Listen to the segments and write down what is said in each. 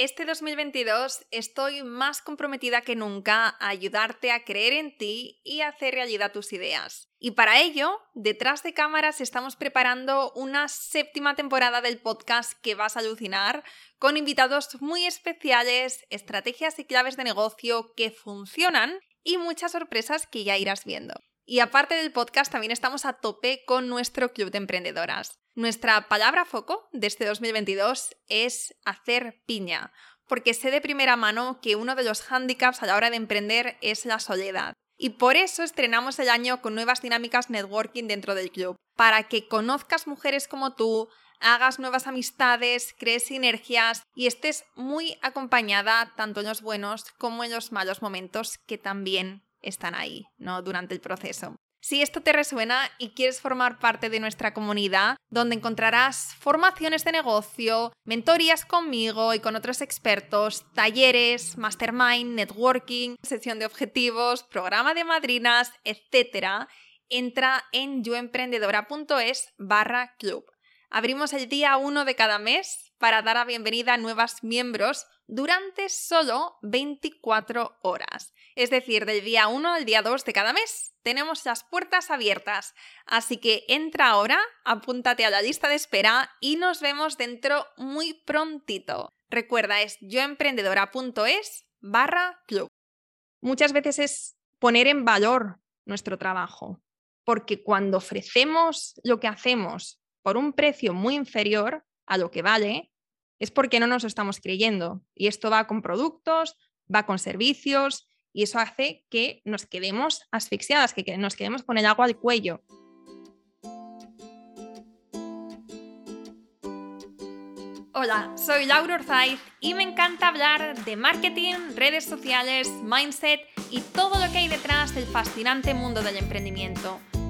Este 2022 estoy más comprometida que nunca a ayudarte a creer en ti y hacer realidad tus ideas. Y para ello, detrás de cámaras estamos preparando una séptima temporada del podcast que vas a alucinar, con invitados muy especiales, estrategias y claves de negocio que funcionan y muchas sorpresas que ya irás viendo. Y aparte del podcast, también estamos a tope con nuestro club de emprendedoras. Nuestra palabra foco de este 2022 es hacer piña, porque sé de primera mano que uno de los hándicaps a la hora de emprender es la soledad. Y por eso estrenamos el año con nuevas dinámicas networking dentro del club, para que conozcas mujeres como tú, hagas nuevas amistades, crees sinergias y estés muy acompañada tanto en los buenos como en los malos momentos que también están ahí, ¿no? Durante el proceso. Si esto te resuena y quieres formar parte de nuestra comunidad, donde encontrarás formaciones de negocio, mentorías conmigo y con otros expertos, talleres, mastermind, networking, sesión de objetivos, programa de madrinas, etc., entra en yoemprendedora.es barra club. Abrimos el día 1 de cada mes para dar la bienvenida a nuevos miembros durante solo 24 horas. Es decir, del día 1 al día 2 de cada mes tenemos las puertas abiertas. Así que entra ahora, apúntate a la lista de espera y nos vemos dentro muy prontito. Recuerda, es yoemprendedora.es barra club. Muchas veces es poner en valor nuestro trabajo, porque cuando ofrecemos lo que hacemos por un precio muy inferior a lo que vale, es porque no nos estamos creyendo. Y esto va con productos, va con servicios y eso hace que nos quedemos asfixiadas, que nos quedemos con el agua al cuello. Hola, soy Laura Orzaiz y me encanta hablar de marketing, redes sociales, mindset y todo lo que hay detrás del fascinante mundo del emprendimiento.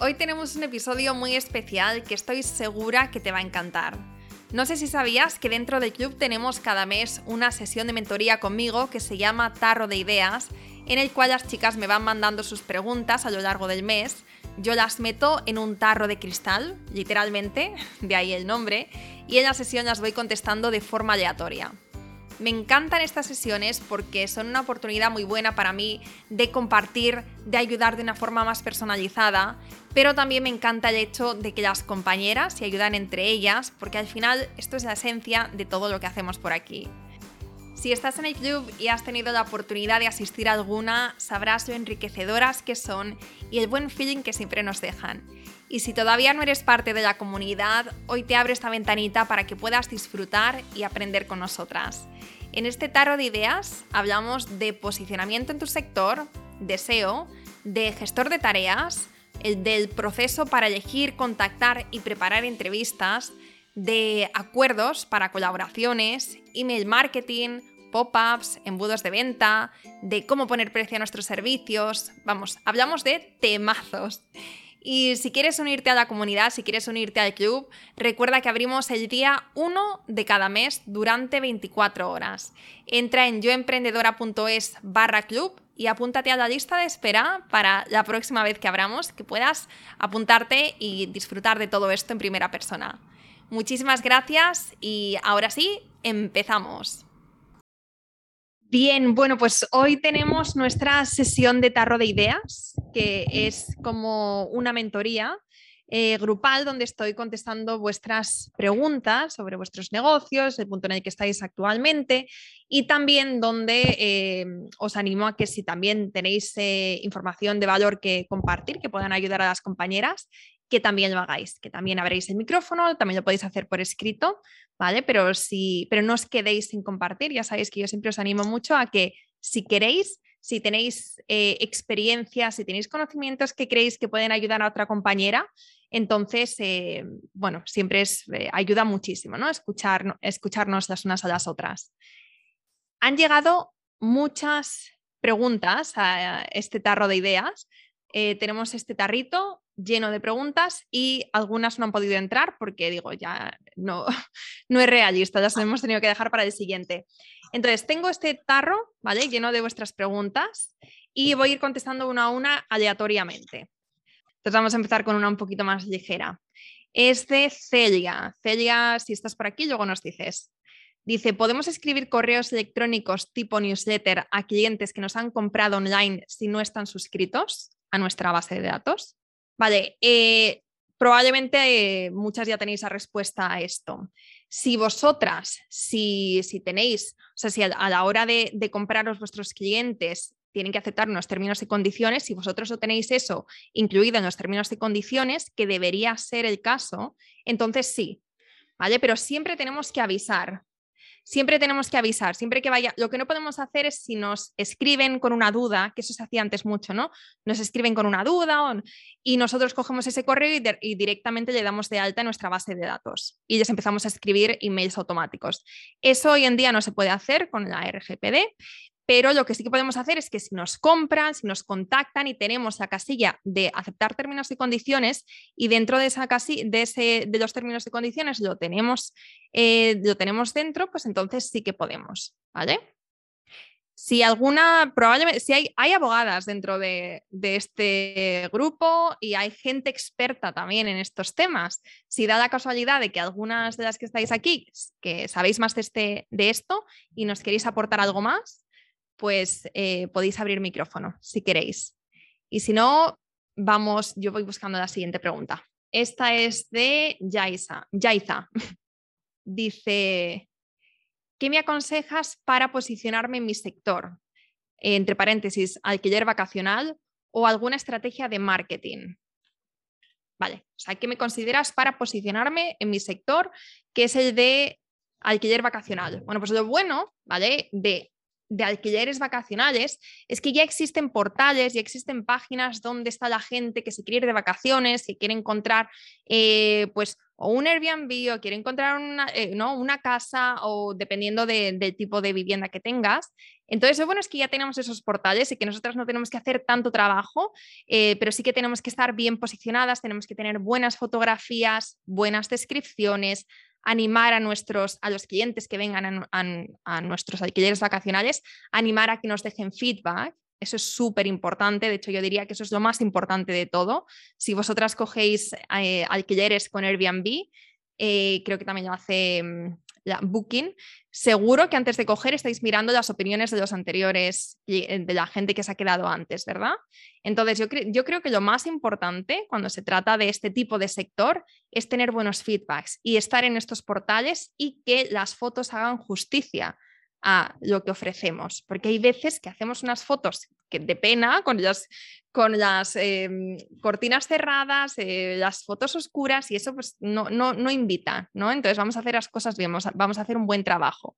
Hoy tenemos un episodio muy especial que estoy segura que te va a encantar. No sé si sabías que dentro del club tenemos cada mes una sesión de mentoría conmigo que se llama Tarro de Ideas, en el cual las chicas me van mandando sus preguntas a lo largo del mes. Yo las meto en un tarro de cristal, literalmente, de ahí el nombre, y en la sesión las voy contestando de forma aleatoria. Me encantan estas sesiones porque son una oportunidad muy buena para mí de compartir, de ayudar de una forma más personalizada, pero también me encanta el hecho de que las compañeras se ayudan entre ellas, porque al final esto es la esencia de todo lo que hacemos por aquí. Si estás en el club y has tenido la oportunidad de asistir a alguna, sabrás lo enriquecedoras que son y el buen feeling que siempre nos dejan. Y si todavía no eres parte de la comunidad, hoy te abro esta ventanita para que puedas disfrutar y aprender con nosotras. En este tarot de ideas hablamos de posicionamiento en tu sector, de SEO, de gestor de tareas, el del proceso para elegir, contactar y preparar entrevistas, de acuerdos para colaboraciones, email marketing, pop-ups, embudos de venta, de cómo poner precio a nuestros servicios. Vamos, hablamos de temazos. Y si quieres unirte a la comunidad, si quieres unirte al club, recuerda que abrimos el día 1 de cada mes durante 24 horas. Entra en yoemprendedora.es barra club y apúntate a la lista de espera para la próxima vez que abramos, que puedas apuntarte y disfrutar de todo esto en primera persona. Muchísimas gracias y ahora sí, empezamos. Bien, bueno, pues hoy tenemos nuestra sesión de tarro de ideas, que es como una mentoría eh, grupal donde estoy contestando vuestras preguntas sobre vuestros negocios, el punto en el que estáis actualmente y también donde eh, os animo a que si también tenéis eh, información de valor que compartir, que puedan ayudar a las compañeras, que también lo hagáis, que también abréis el micrófono, también lo podéis hacer por escrito, ¿vale? Pero, si, pero no os quedéis sin compartir, ya sabéis que yo siempre os animo mucho a que si queréis, si tenéis experiencias, si tenéis conocimientos que creéis que pueden ayudar a otra compañera, entonces, eh, bueno, siempre es, eh, ayuda muchísimo, ¿no? Escuchar, escucharnos las unas a las otras. Han llegado muchas preguntas a este tarro de ideas. tenemos este tarrito lleno de preguntas y algunas no han podido entrar porque digo, ya no, no es realista, las hemos tenido que dejar para el siguiente. Entonces, tengo este tarro, ¿vale? Lleno de vuestras preguntas y voy a ir contestando una a una aleatoriamente. Entonces, vamos a empezar con una un poquito más ligera. Es de Celia. Celia, si estás por aquí, luego nos dices. Dice, ¿podemos escribir correos electrónicos tipo newsletter a clientes que nos han comprado online si no están suscritos a nuestra base de datos? Vale, eh, probablemente eh, muchas ya tenéis la respuesta a esto. Si vosotras, si, tenéis, o sea, si a, la hora de compraros vuestros clientes tienen que aceptar unos términos y condiciones, si vosotros no tenéis eso incluido en los términos y condiciones, que debería ser el caso, entonces sí, ¿vale? Pero siempre tenemos que avisar, siempre tenemos que avisar, siempre que vaya, lo que no podemos hacer es si nos escriben con una duda, que eso se hacía antes mucho, ¿no? Nos escriben con una duda y nosotros cogemos ese correo y, directamente le damos de alta en nuestra base de datos y les empezamos a escribir emails automáticos. Eso hoy en día no se puede hacer con la RGPD, pero lo que sí que podemos hacer es que si nos compran, si nos contactan y tenemos la casilla de aceptar términos y condiciones y dentro de esa casilla, de, ese, de los términos y condiciones lo tenemos, eh, lo tenemos dentro, pues entonces sí que podemos, ¿vale? Si alguna, probablemente, si hay, hay abogadas dentro de, este grupo y hay gente experta también en estos temas, si da la casualidad de que algunas de las que estáis aquí, que sabéis más de, este, de esto y nos queréis aportar algo más, pues eh, podéis abrir micrófono si queréis. Y si no, vamos, yo voy buscando la siguiente pregunta. Esta es de Yaiza. Yaiza. Dice, ¿qué me aconsejas para posicionarme en mi sector? Entre paréntesis, alquiler vacacional o alguna estrategia de marketing. Vale, o sea, ¿qué me consideras para posicionarme en mi sector, que es el de alquiler vacacional? Bueno, pues lo bueno, ¿vale? De de alquileres vacacionales es que ya existen portales, ya existen páginas donde está la gente que se quiere ir de vacaciones, que quiere encontrar eh, pues o un Airbnb o quiere encontrar una, eh, ¿no? una casa o dependiendo del tipo de vivienda que tengas. Entonces, lo bueno es que ya tenemos esos portales y que nosotros no tenemos que hacer tanto trabajo, eh, pero sí que tenemos que estar bien posicionadas, tenemos que tener buenas fotografías, buenas descripciones, animar a, nuestros, a los clientes que vengan a, nuestros alquileres vacacionales, animar a que nos dejen feedback. Eso es súper importante, de hecho yo diría que eso es lo más importante de todo. Si vosotras cogéis eh, alquileres con Airbnb, eh, creo que también lo hace mm, Booking, seguro que antes de coger estáis mirando las opiniones de los anteriores, eh, de la gente que se ha quedado antes, ¿verdad? Entonces, yo, yo creo que lo más importante cuando se trata de este tipo de sector es tener buenos feedbacks y estar en estos portales y que las fotos hagan justicia a lo que ofrecemos, porque hay veces que hacemos unas fotos que de pena con las, con las em, cortinas cerradas, eh, las fotos oscuras y eso pues no, no, no, invita, ¿no? Entonces vamos a hacer las cosas bien, vamos a, hacer un buen trabajo.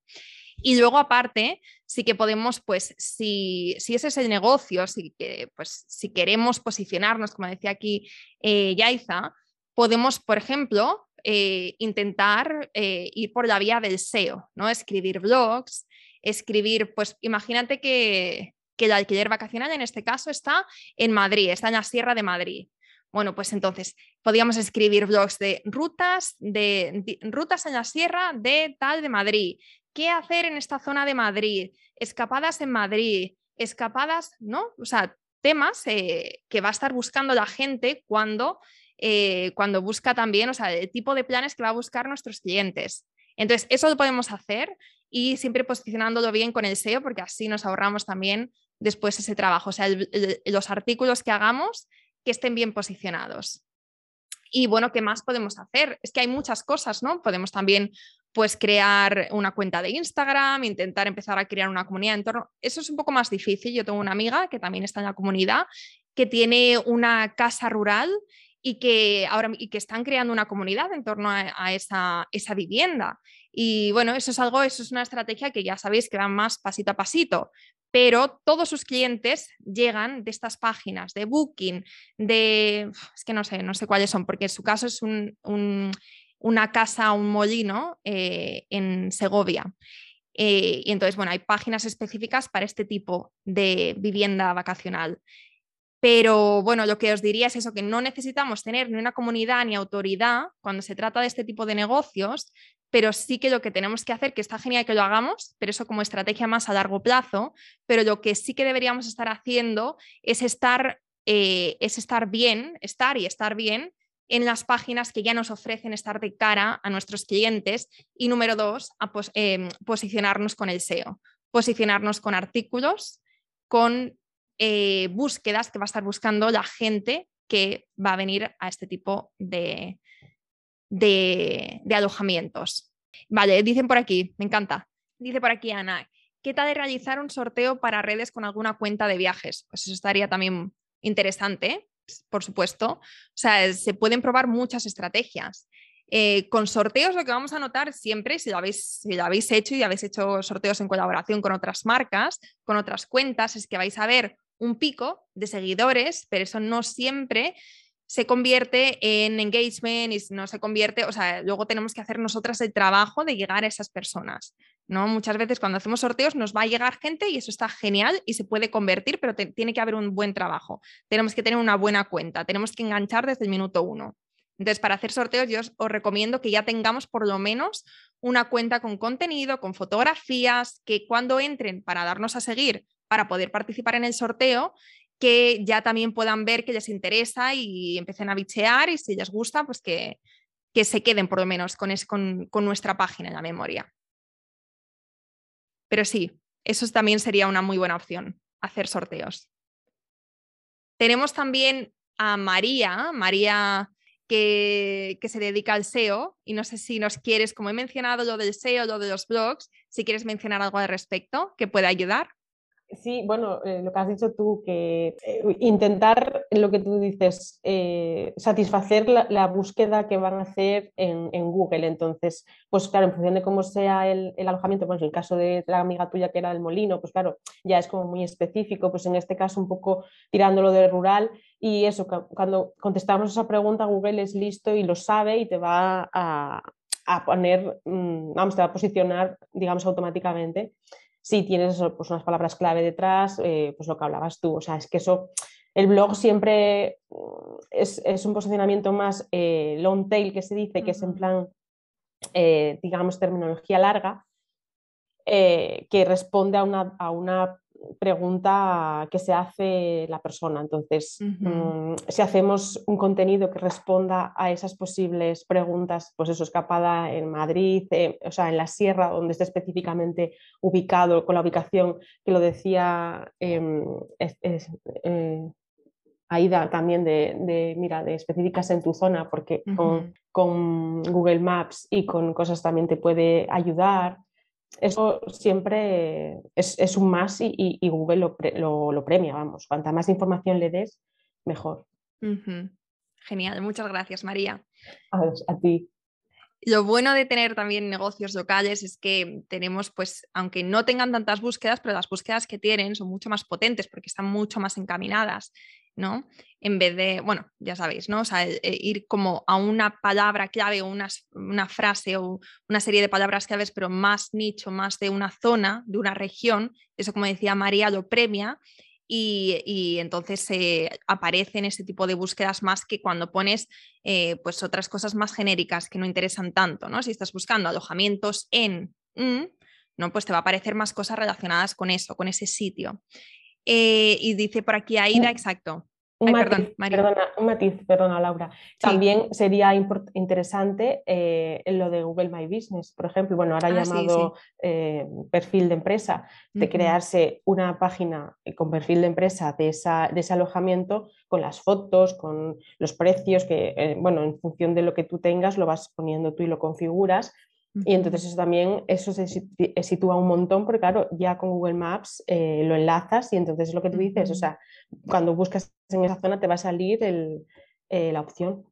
Y luego aparte, sí que podemos, pues si, si ese es el negocio, si, pues, si queremos posicionarnos, como decía aquí eh, Yaiza, podemos, por ejemplo, eh, intentar ir por la vía del SEO, ¿no? Escribir blogs, escribir, pues imagínate que, el alquiler vacacional en este caso está en Madrid, está en la Sierra de Madrid. Bueno, pues entonces podríamos escribir blogs de rutas, de, rutas en la sierra de tal de Madrid. ¿Qué hacer en esta zona de Madrid? Escapadas en Madrid, escapadas, ¿no? O sea, temas eh, que va a estar buscando la gente cuando eh, cuando busca también, o sea, el tipo de planes que va a buscar nuestros clientes. Entonces, eso lo podemos hacer y siempre posicionándolo bien con el SEO, porque así nos ahorramos también después ese trabajo, o sea, los artículos que hagamos que estén bien posicionados. Y bueno, ¿qué más podemos hacer? Es que hay muchas cosas, ¿no? Podemos también pues crear una cuenta de Instagram, intentar empezar a crear una comunidad en torno. Eso es un poco más difícil. Yo tengo una amiga que también está en la comunidad, que tiene una casa rural y que ahora y que están creando una comunidad en torno a, esa, esa, vivienda. Y bueno, eso es algo, eso es una estrategia que ya sabéis que va más pasito a pasito, pero todos sus clientes llegan de estas páginas de Booking, de, es que no sé, no sé cuáles son, porque en su caso es un, una casa, un molino eh, en Segovia. Eh, y entonces, bueno, hay páginas específicas para este tipo de vivienda vacacional. Pero bueno, lo que os diría es eso, que no necesitamos tener ni una comunidad ni autoridad cuando se trata de este tipo de negocios, pero sí que lo que tenemos que hacer, que está genial que lo hagamos, pero eso como estrategia más a largo plazo, pero lo que sí que deberíamos estar haciendo es estar, eh, es estar bien, estar y estar bien en las páginas que ya nos ofrecen estar de cara a nuestros clientes y número dos, a em, posicionarnos con el SEO, posicionarnos con artículos, con eh, búsquedas que va a estar buscando la gente que va a venir a este tipo de, de, alojamientos. Vale, dicen por aquí, me encanta. Dice por aquí Ana, ¿qué tal de realizar un sorteo para redes con alguna cuenta de viajes? Pues eso estaría también interesante, por supuesto. O sea, se pueden probar muchas estrategias. Eh, con sorteos lo que vamos a notar siempre, si lo, habéis, si lo habéis hecho y habéis hecho sorteos en colaboración con otras marcas, con otras cuentas, es que vais a ver un pico de seguidores, pero eso no siempre se convierte en engagement y no se convierte, o sea, luego tenemos que hacer nosotras el trabajo de llegar a esas personas, ¿no? Muchas veces cuando hacemos sorteos nos va a llegar gente y eso está genial y se puede convertir, pero tiene que haber un buen trabajo. Tenemos que tener una buena cuenta, tenemos que enganchar desde el minuto uno. Entonces, para hacer sorteos, yo os, os recomiendo que ya tengamos por lo menos una cuenta con contenido, con fotografías, que cuando entren para darnos a seguir, para poder participar en el sorteo, que ya también puedan ver que les interesa y empiecen a bichear y si les gusta, pues que, que se queden por lo menos con, con, nuestra página en la memoria. Pero sí, eso también sería una muy buena opción, hacer sorteos. Tenemos también a María, María que, que, se dedica al SEO y no sé si nos quieres, como he mencionado lo del SEO, lo de los blogs, si quieres mencionar algo al respecto que pueda ayudar. Sí, bueno, eh, lo que has dicho tú, que eh, intentar lo que tú dices, eh, satisfacer la, búsqueda que van a hacer en, Google. Entonces, pues claro, en función de cómo sea el, alojamiento, pues en el caso de la amiga tuya que era del molino, pues claro, ya es como muy específico, pues en este caso un poco tirándolo de rural. Y eso, cuando contestamos esa pregunta, Google es listo y lo sabe y te va a, a poner, mm, vamos, te va a posicionar, digamos, automáticamente si tienes pues, unas palabras clave detrás, eh, pues lo que hablabas tú. O sea, es que eso, el blog siempre mm, es, un posicionamiento más eh, long tail que se dice, que es en plan, eh, digamos, terminología larga, que responde a una, a una pregunta que se hace la persona. Entonces, mm, si hacemos un contenido que responda a esas posibles preguntas, pues eso, escapada en Madrid, eh, o sea, en la sierra, donde esté específicamente ubicado, con la ubicación que lo decía em, eh, Aida también de, mira, de específicas en tu zona, porque con, con Google Maps y con cosas también te puede ayudar eso siempre es, un más y, Google lo, premia, vamos. Cuanta más información le des, mejor. Genial, muchas gracias María. A, ti. Lo bueno de tener también negocios locales es que tenemos, pues, aunque no tengan tantas búsquedas, pero las búsquedas que tienen son mucho más potentes porque están mucho más encaminadas. ¿No? En vez de, bueno, ya sabéis, ¿no? O sea, ir como a una palabra clave o una, una, frase o una serie de palabras claves, pero más nicho, más de una zona, de una región, eso como decía María, lo premia y, entonces se aparecen ese tipo de búsquedas más que cuando pones eh, pues otras cosas más genéricas que no interesan tanto, ¿no? Si estás buscando alojamientos en... ¿no? Pues te va a aparecer más cosas relacionadas con eso, con ese sitio. Eh, y dice por aquí Aida, exacto. Un, matiz, perdona, un matiz, perdona Laura. También sería interesante eh, lo de Google My Business, por ejemplo, bueno, ahora ah, llamado eh, perfil de empresa, de crearse una página con perfil de empresa de, esa, de ese alojamiento con las fotos, con los precios, que eh, bueno, en función de lo que tú tengas lo vas poniendo tú y lo configuras y entonces eso también eso se sitúa un montón, porque claro, ya con Google Maps eh, lo enlazas y entonces es lo que tú dices, o sea, cuando buscas en esa zona te va a salir eh, la opción.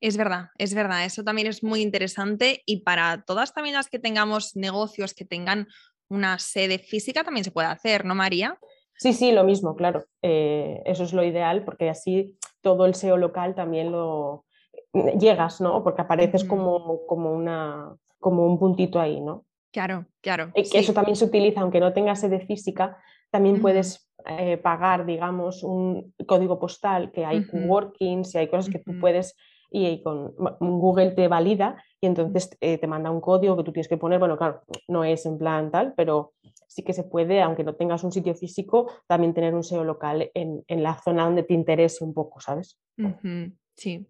Es verdad, es verdad, eso también es muy interesante y para todas también las que tengamos negocios que tengan una sede física también se puede hacer, ¿no, María? Sí, sí, lo mismo, claro. Eh, eso es lo ideal porque así todo el SEO local también lo, llegas, ¿no? Porque apareces como, como, una, como un puntito ahí, ¿no? Claro, claro. Y que eso también se utiliza, aunque no tengas sede física, también puedes eh, pagar, digamos, un código postal, que hay workings y hay cosas que tú puedes, y, con Google te valida y entonces eh, te manda un código que tú tienes que poner, bueno, claro, no es en plan tal, pero sí que se puede, aunque no tengas un sitio físico, también tener un SEO local en, en la zona donde te interese un poco, ¿sabes? Sí,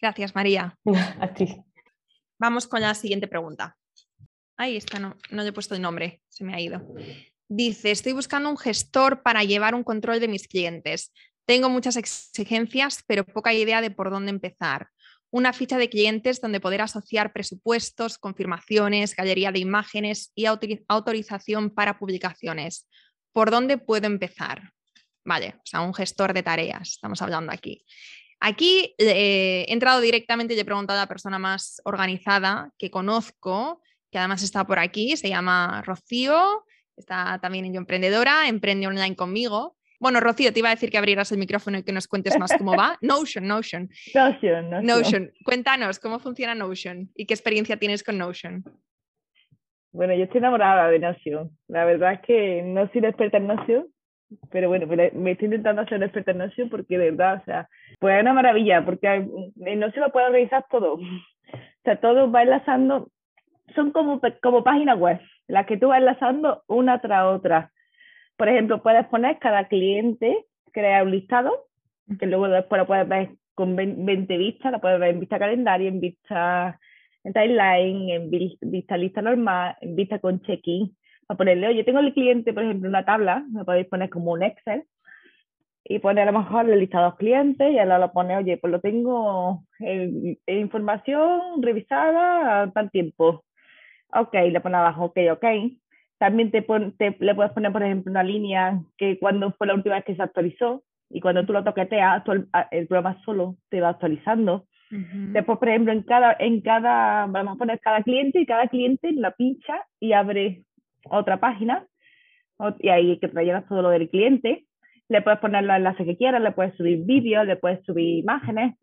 Gracias, María. A ti. Vamos con la siguiente pregunta. Ahí está, no, no le he puesto el nombre, se me ha ido. Dice, estoy buscando un gestor para llevar un control de mis clientes. Tengo muchas exigencias, pero poca idea de por dónde empezar. Una ficha de clientes donde poder asociar presupuestos, confirmaciones, galería de imágenes y autorización para publicaciones. ¿Por dónde puedo empezar? Vale, o sea, un gestor de tareas, estamos hablando aquí. Aquí eh, he entrado directamente y he preguntado a la persona más organizada que conozco, que además está por aquí, se llama Rocío, está también en Yo Emprendedora, emprende online conmigo. Bueno, Rocío, te iba a decir que abrieras el micrófono y que nos cuentes más cómo va. Notion, Notion. Notion, Notion. Notion. Cuéntanos cómo funciona Notion y qué experiencia tienes con Notion. Bueno, yo estoy enamorada de Notion. La verdad es que no soy experta en Notion, pero bueno, me, estoy intentando hacer experta en Notion porque de verdad, o sea, pues es una maravilla, porque en se lo puede organizar todo. O sea, todo va enlazando, son como, como páginas web, las que tú vas enlazando una tras otra. Por ejemplo, puedes poner cada cliente, crear un listado, que luego después lo puedes ver con 20 vistas, lo puedes ver en vista calendario, en vista timeline, en vista lista normal, en vista con check-in a ponerle, oye, tengo el cliente, por ejemplo, una tabla, me podéis poner como un Excel, y poner a lo mejor el listado de clientes y ahora lo pone, oye, pues lo tengo en, información revisada a tal tiempo. Ok, le pone abajo, ok, ok. También te, le puedes poner, por ejemplo, una línea que cuando fue la última vez que se actualizó y cuando tú lo toqueteas, el programa solo te va actualizando. Después, por ejemplo, en cada, en cada, vamos a poner cada cliente y cada cliente la pincha y abre otra página y ahí que rellenas todo lo del cliente. Le puedes poner los enlaces que quieras, le puedes subir vídeos, le puedes subir imágenes.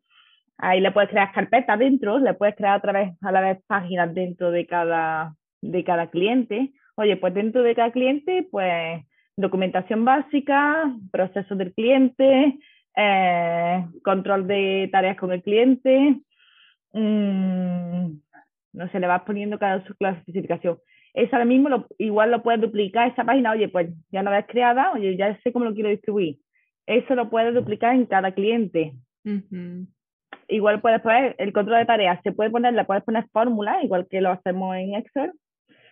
Ahí le puedes crear carpetas dentro, le puedes crear otra vez a la vez páginas dentro de cada, de cada cliente. Oye, pues dentro de cada cliente, pues documentación básica, procesos del cliente, eh, control de tareas con el cliente. Mm, no sé, le vas poniendo cada su clasificación eso ahora mismo lo, igual lo puedes duplicar, esa página, oye, pues ya la ves creada, oye, ya sé cómo lo quiero distribuir. Eso lo puedes duplicar en cada cliente. Igual puedes poner el control de tareas, se puede poner, la puedes poner fórmula, igual que lo hacemos en Excel,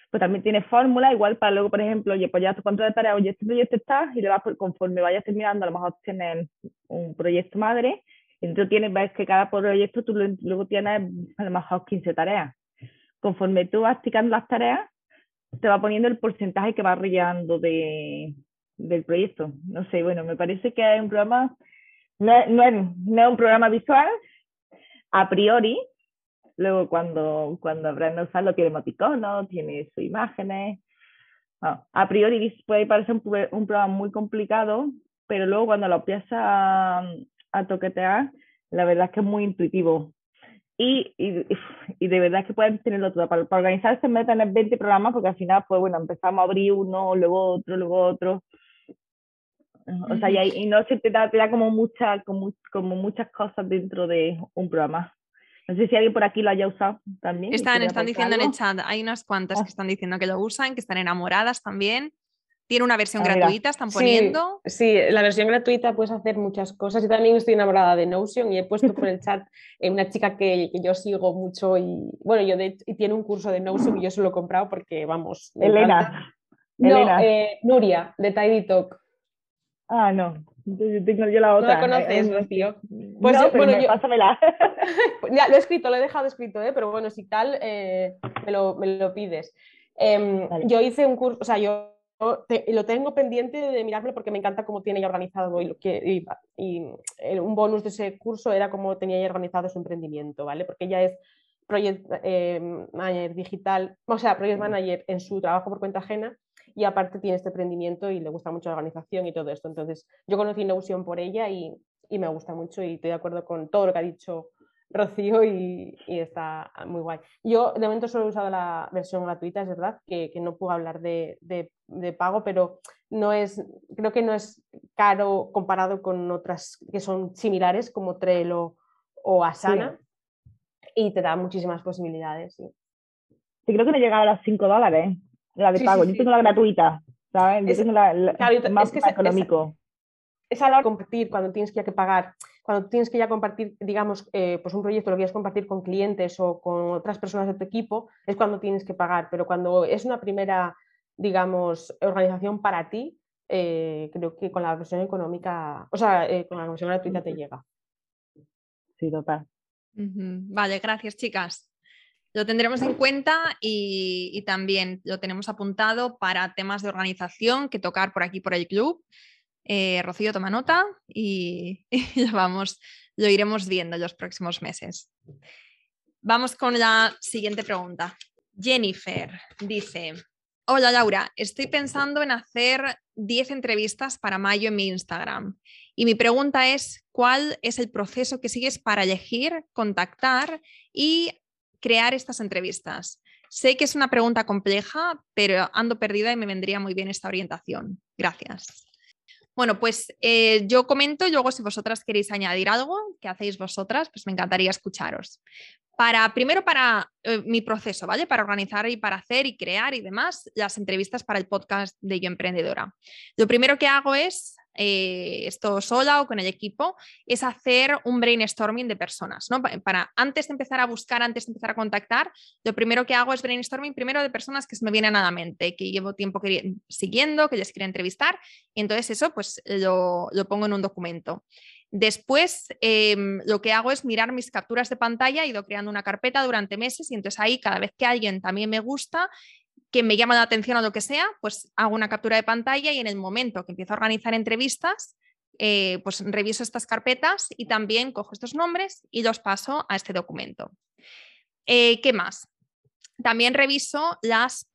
pues también tiene fórmula, igual para luego, por ejemplo, oye, pues ya tu control de tareas, oye, este proyecto está, y le vas, conforme vayas terminando, a lo mejor tienes un proyecto madre, y tú tienes, ves que cada proyecto tú luego tienes a lo mejor 15 tareas. Conforme tú vas ticando las tareas, te va poniendo el porcentaje que va rellenando de, del proyecto. No sé, bueno, me parece que es un programa, no, no, es, no un programa visual, a priori, luego cuando, cuando a usarlo tiene emoticonos, tiene sus imágenes. a priori puede parecer un, un, programa muy complicado, pero luego cuando lo empiezas a toquetear, la verdad es que es muy intuitivo. Y, y, y, de verdad que pueden tenerlo todo. Para, para organizarse en de tener 20 programas, porque al final, pues bueno, empezamos a abrir uno, luego otro, luego otro. O sea, y, y, no se te da, te da como, mucha, como, como muchas cosas dentro de un programa. No sé si alguien por aquí lo haya usado también. Están, están diciendo en el chat, hay unas cuantas que ah. están diciendo que lo usan, que están enamoradas también. Tiene una versión Ah, gratuita, están poniendo. Sí, la versión gratuita puedes hacer muchas cosas. Yo también estoy enamorada de Notion y he puesto por el chat eh, una chica que, que yo sigo mucho y bueno, yo de, y tiene un curso de Notion y yo se lo he comprado porque vamos. Elena. No, Elena. eh, Nuria, de Tidy Talk. Ah, no. Entonces yo tengo yo la ¿No otra. la conoces, Eh, Rocío? Pues no, yo- bueno, yo- pásamela. Ya lo he escrito, lo he dejado escrito, ¿eh? pero bueno, si tal, eh, me, lo, me lo pides. Em, Vale. Yo hice un curso, o sea, yo te- lo tengo pendiente de mirarlo porque me encanta cómo tiene ya organizado y, lo que, y, y el- un bonus de ese curso era cómo tenía ya organizado su emprendimiento, ¿vale? Porque ella es project eh, manager digital, o sea, project manager en su trabajo por cuenta ajena y aparte tiene este emprendimiento y le gusta mucho la organización y todo esto. Entonces, yo conocí Notion por ella y, y me gusta mucho y estoy de acuerdo con todo lo que ha dicho Rocío y, y está muy guay. Yo de momento solo he usado la versión gratuita, es verdad, que, que no puedo hablar de, de- de pago, pero no es, creo que no es caro comparado con otras que son similares como Trello o Asana y te da muchísimas posibilidades. sí. Sí, creo que no llegaba a los 5 dólares, la de Sí, pago. sí, Yo sí. tengo la gratuita, ¿sabes? Yo Es- tengo la, la- claro, yo- más es que esa- económico. es a la hora de compartir, cuando tienes que, que pagar, cuando tienes que ya compartir, digamos, eh, pues un proyecto lo quieres compartir con clientes o con otras personas de tu equipo, es cuando tienes que pagar, pero cuando es una primera, digamos, organización para ti, eh, creo que con la versión económica, o sea, eh, con la versión gratuita te llega. Sí, total. Vale, gracias, chicas. Lo tendremos en cuenta y, y también lo tenemos apuntado para temas de organización que tocar por aquí por el club. Eh, Rocío toma nota y, vamos, lo iremos viendo en los próximos meses. Vamos con la siguiente pregunta. Jennifer dice, hola Laura, estoy pensando en hacer 10 entrevistas para mayo en mi Instagram. Y mi pregunta es, ¿cuál es el proceso que sigues para elegir, contactar y crear estas entrevistas? Sé que es una pregunta compleja, pero ando perdida y me vendría muy bien esta orientación. Gracias. Bueno, pues eh, yo comento y luego si vosotras queréis añadir algo que hacéis vosotras, pues me encantaría escucharos. Para, primero para eh, mi proceso, ¿vale? Para organizar y para hacer y crear y demás las entrevistas para el podcast de Yo Emprendedora. Lo primero que hago es, eh, esto sola o con el equipo, es hacer un brainstorming de personas, ¿no? Pa- Para antes de empezar a buscar, antes de empezar a contactar, lo primero que hago es brainstorming primero de personas que se me vienen a la mente, que llevo tiempo queri- siguiendo, que les quiero entrevistar, y entonces eso pues lo, lo pongo en un documento. Después, em, lo que hago es mirar mis capturas de pantalla, he ido creando una carpeta durante meses y entonces ahí cada vez que alguien también me gusta, que me llama la atención o lo que sea, pues hago una captura de pantalla y en el momento que empiezo a organizar entrevistas, eh, pues reviso estas carpetas y también cojo estos nombres y los paso a este documento. Eh, ¿Qué más? También reviso las,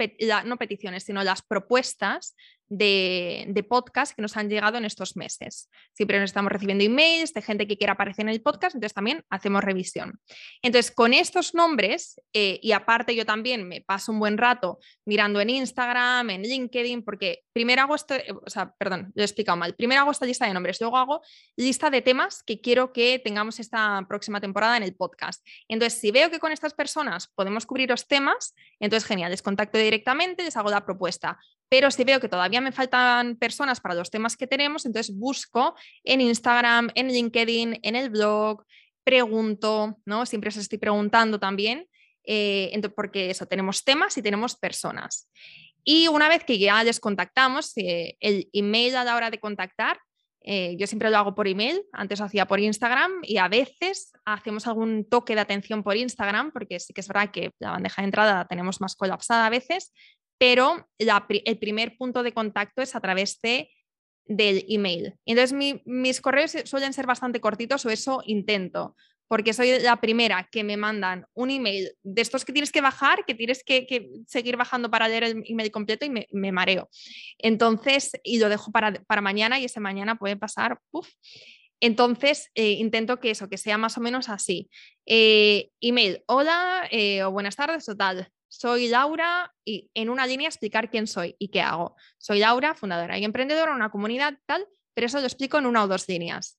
no peticiones, sino las propuestas de, de podcast que nos han llegado en estos meses. Siempre nos estamos recibiendo emails de gente que quiera aparecer en el podcast, entonces también hacemos revisión. Entonces, con estos nombres, eh, y aparte yo también me paso un buen rato mirando en Instagram, en LinkedIn, porque primero hago esto, o sea, perdón, lo he explicado mal. Primero hago esta lista de nombres, luego hago lista de temas que quiero que tengamos esta próxima temporada en el podcast. Entonces, si veo que con estas personas podemos cubrir los temas, entonces genial, les contacto directamente, les hago la propuesta. Pero si veo que todavía me faltan personas para los temas que tenemos, entonces busco en Instagram, en LinkedIn, en el blog, pregunto, ¿no? Siempre os estoy preguntando también, eh, porque eso, tenemos temas y tenemos personas. Y una vez que ya les contactamos, eh, el email a la hora de contactar, eh, yo siempre lo hago por email, antes lo hacía por Instagram y a veces hacemos algún toque de atención por Instagram, porque sí que es verdad que la bandeja de entrada la tenemos más colapsada a veces, pero el primer punto de contacto es a través de, del email. Entonces mi- mis correos suelen ser bastante cortitos o eso intento, porque soy la primera que me mandan un email de estos que tienes que bajar, que tienes que, que seguir bajando para leer el email completo y me, mareo. Entonces, y lo dejo para, para mañana y ese mañana puede pasar. Entonces, eh, intento que eso, que sea más o menos así. Eh, email, hola eh, o buenas tardes o tal. Soy Laura y en una línea explicar quién soy y qué hago. Soy Laura, fundadora y emprendedora, una comunidad tal, pero eso lo explico en una o dos líneas.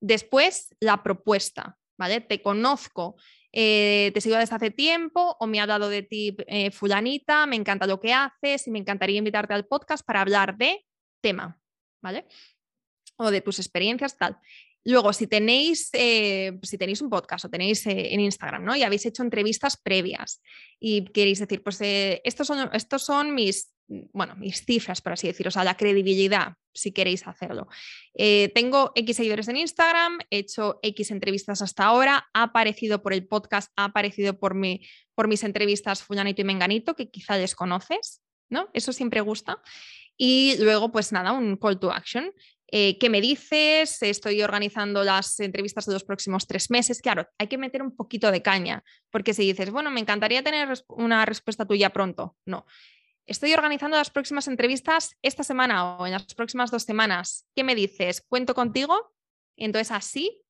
Después, la propuesta, ¿vale? Te conozco eh, te sigo desde hace tiempo o me ha dado de ti eh, fulanita, me encanta lo que haces y me encantaría invitarte al podcast para hablar de tema, ¿vale? O de tus experiencias, tal. Luego, si tenéis, eh, si tenéis un podcast o tenéis en Instagram, ¿no? Y habéis hecho entrevistas previas y queréis decir, pues estos, son, estos son mis bueno, mis cifras, por así decirlo, o sea, la credibilidad, si queréis hacerlo. Eh, tengo X seguidores en Instagram, he hecho X entrevistas hasta ahora, ha aparecido por el podcast, ha aparecido por, mi, por mis entrevistas Fulanito y Menganito, que quizá desconoces, ¿no? Eso siempre gusta. Y luego, pues nada, un call to action. Eh, ¿Qué me dices? Estoy organizando las entrevistas de los próximos tres meses. Claro, hay que meter un poquito de caña, porque si dices, bueno, me encantaría tener una respuesta tuya pronto, no. Estoy organizando las próximas entrevistas esta semana o en las próximas dos semanas. ¿Qué me dices? ¿Cuento contigo? Entonces así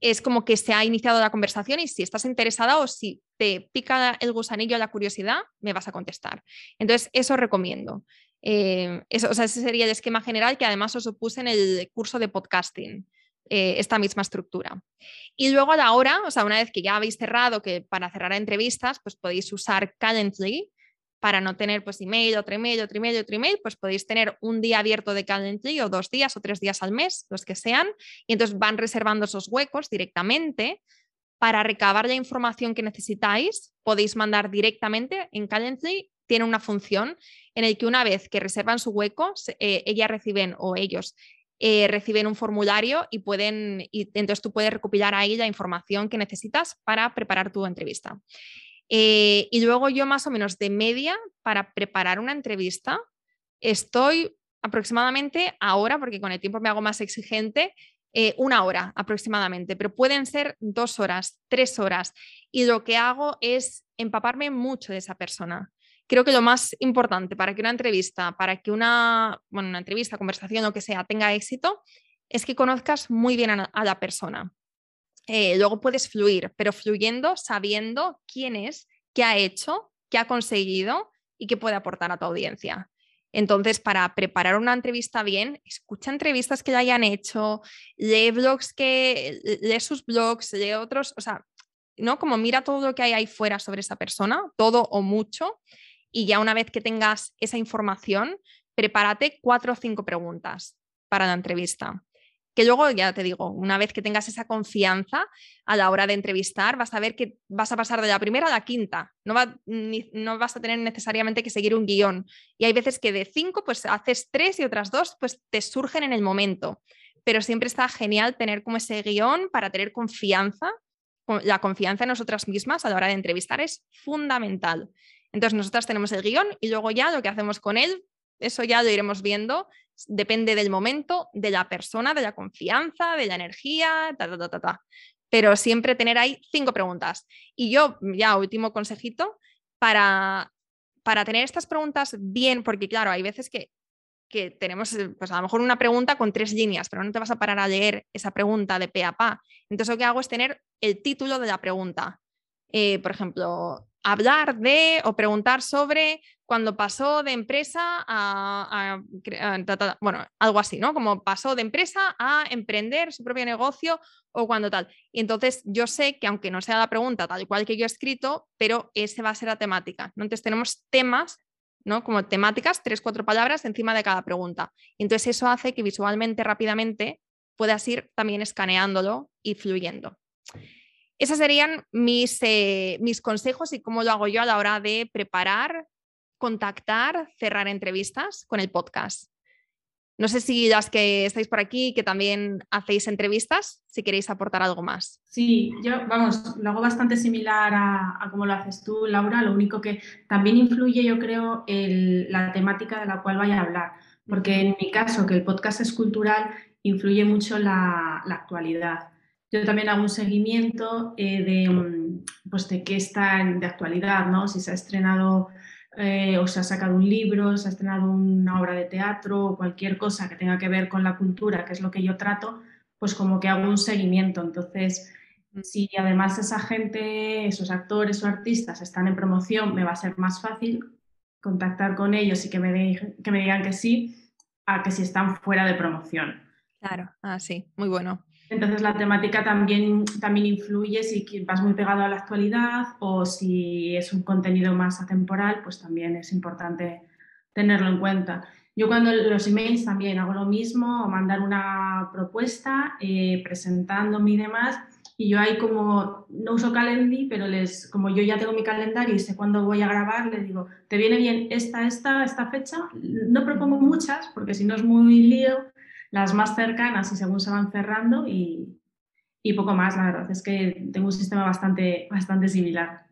es como que se ha iniciado la conversación y si estás interesada o si te pica el gusanillo la curiosidad, me vas a contestar. Entonces eso recomiendo. Eh, eso, ese sería el esquema general que además os opuse en el curso de podcasting. Eh, esta misma estructura. Y luego a la hora, o sea, una vez que ya habéis cerrado, que para cerrar entrevistas, pues podéis usar Calendly, para no tener pues email, otro email, otro email, otro email, pues podéis tener un día abierto de Calendly o dos días o tres días al mes, los que sean, y entonces van reservando esos huecos directamente para recabar la información que necesitáis. Podéis mandar directamente en Calendly, tiene una función en el que una vez que reservan su hueco, eh, ellas reciben o ellos eh, reciben un formulario y pueden, y entonces tú puedes recopilar ahí la información que necesitas para preparar tu entrevista. Eh, y luego yo más o menos de media para preparar una entrevista estoy aproximadamente ahora, porque con el tiempo me hago más exigente, una hora aproximadamente, pero pueden ser dos horas, tres horas. Y lo que hago es empaparme mucho de esa persona. Creo que lo más importante para que una entrevista, para que una, bueno, una entrevista, conversación, lo que sea, tenga éxito, es que conozcas muy bien a la persona. Eh, luego puedes fluir, pero fluyendo sabiendo quién es, qué ha hecho, qué ha conseguido y qué puede aportar a tu audiencia. Entonces, para preparar una entrevista bien, escucha entrevistas que ya hayan hecho, lee blogs que, lee sus blogs, lee otros, o sea, ¿no? Como mira todo lo que hay ahí fuera sobre esa persona, todo o mucho, y ya una vez que tengas esa información, prepárate cuatro o cinco preguntas para la entrevista que luego, ya te digo, una vez que tengas esa confianza a la hora de entrevistar, vas a ver que vas a pasar de la primera a la quinta. No, no vas a tener necesariamente que seguir un guion. Y hay veces que de cinco, pues haces tres y otras dos, pues te surgen en el momento. Pero siempre está genial tener como ese guion para tener confianza. La confianza en nosotras mismas a la hora de entrevistar es fundamental. Entonces, nosotras tenemos el guion y luego ya lo que hacemos con él, eso ya lo iremos viendo depende del momento, de la persona, de la confianza, de la energía, ta, ta, ta, ta, Pero siempre tener ahí cinco preguntas. Y yo, ya último consejito, para, para tener estas preguntas bien, porque claro, hay veces que, que tenemos eh, pues a lo mejor una pregunta con tres líneas, pero no te vas a parar a leer esa pregunta de pe a pa. Entonces lo que hago es tener el título de la pregunta. Eh, por ejemplo, hablar de o preguntar sobre cuando pasó de empresa a, bueno, algo así, ¿no? Como pasó de empresa a emprender su propio negocio o cuando tal. Y entonces yo sé que aunque no sea la pregunta tal cual que yo he escrito, pero ese va a ser la temática. ¿no? Entonces tenemos temas, ¿no? Como temáticas, tres, cuatro palabras encima de cada pregunta. Entonces eso hace que visualmente, rápidamente, puedas ir también escaneándolo y fluyendo. Esos serían mis, eh, mis consejos y cómo lo hago yo a la hora de preparar, contactar, cerrar entrevistas con el podcast. No sé si las que estáis por aquí, que también hacéis entrevistas, si queréis aportar algo más. Sí, yo, vamos, lo hago bastante similar a, a cómo lo haces tú, Laura. Lo único que también influye, yo creo, la temática de la cual vaya a hablar. Porque en mi caso, que el podcast es cultural, influye mucho la, la actualidad. Yo también hago un seguimiento eh, de, mm, pues de qué está de actualidad, ¿no? Si se ha estrenado eh, o se ha sacado un libro, se ha estrenado una obra de teatro o cualquier cosa que tenga que ver con la cultura, que es lo que yo trato, pues como que hago un seguimiento. Entonces, mm. si además esa gente, esos actores o artistas están en promoción, me va a ser más fácil contactar con ellos y que me, que me digan que sí, a que si están fuera de promoción. Claro, ah, sí, muy bueno. Entonces la temática también, también influye si vas muy pegado a la actualidad o si es un contenido más atemporal, pues también es importante tenerlo en cuenta. Yo cuando los emails también hago lo mismo, mandar una propuesta eh, presentándome y demás, y yo ahí como no uso Calendly, pero les, como yo ya tengo mi calendario y sé cuándo voy a grabar, les digo, ¿te viene bien esta, esta, esta fecha? No propongo muchas, porque si no es muy lío, las más cercanas y según se van cerrando y, poco más, la verdad. Es que tengo un sistema bastante, bastante similar.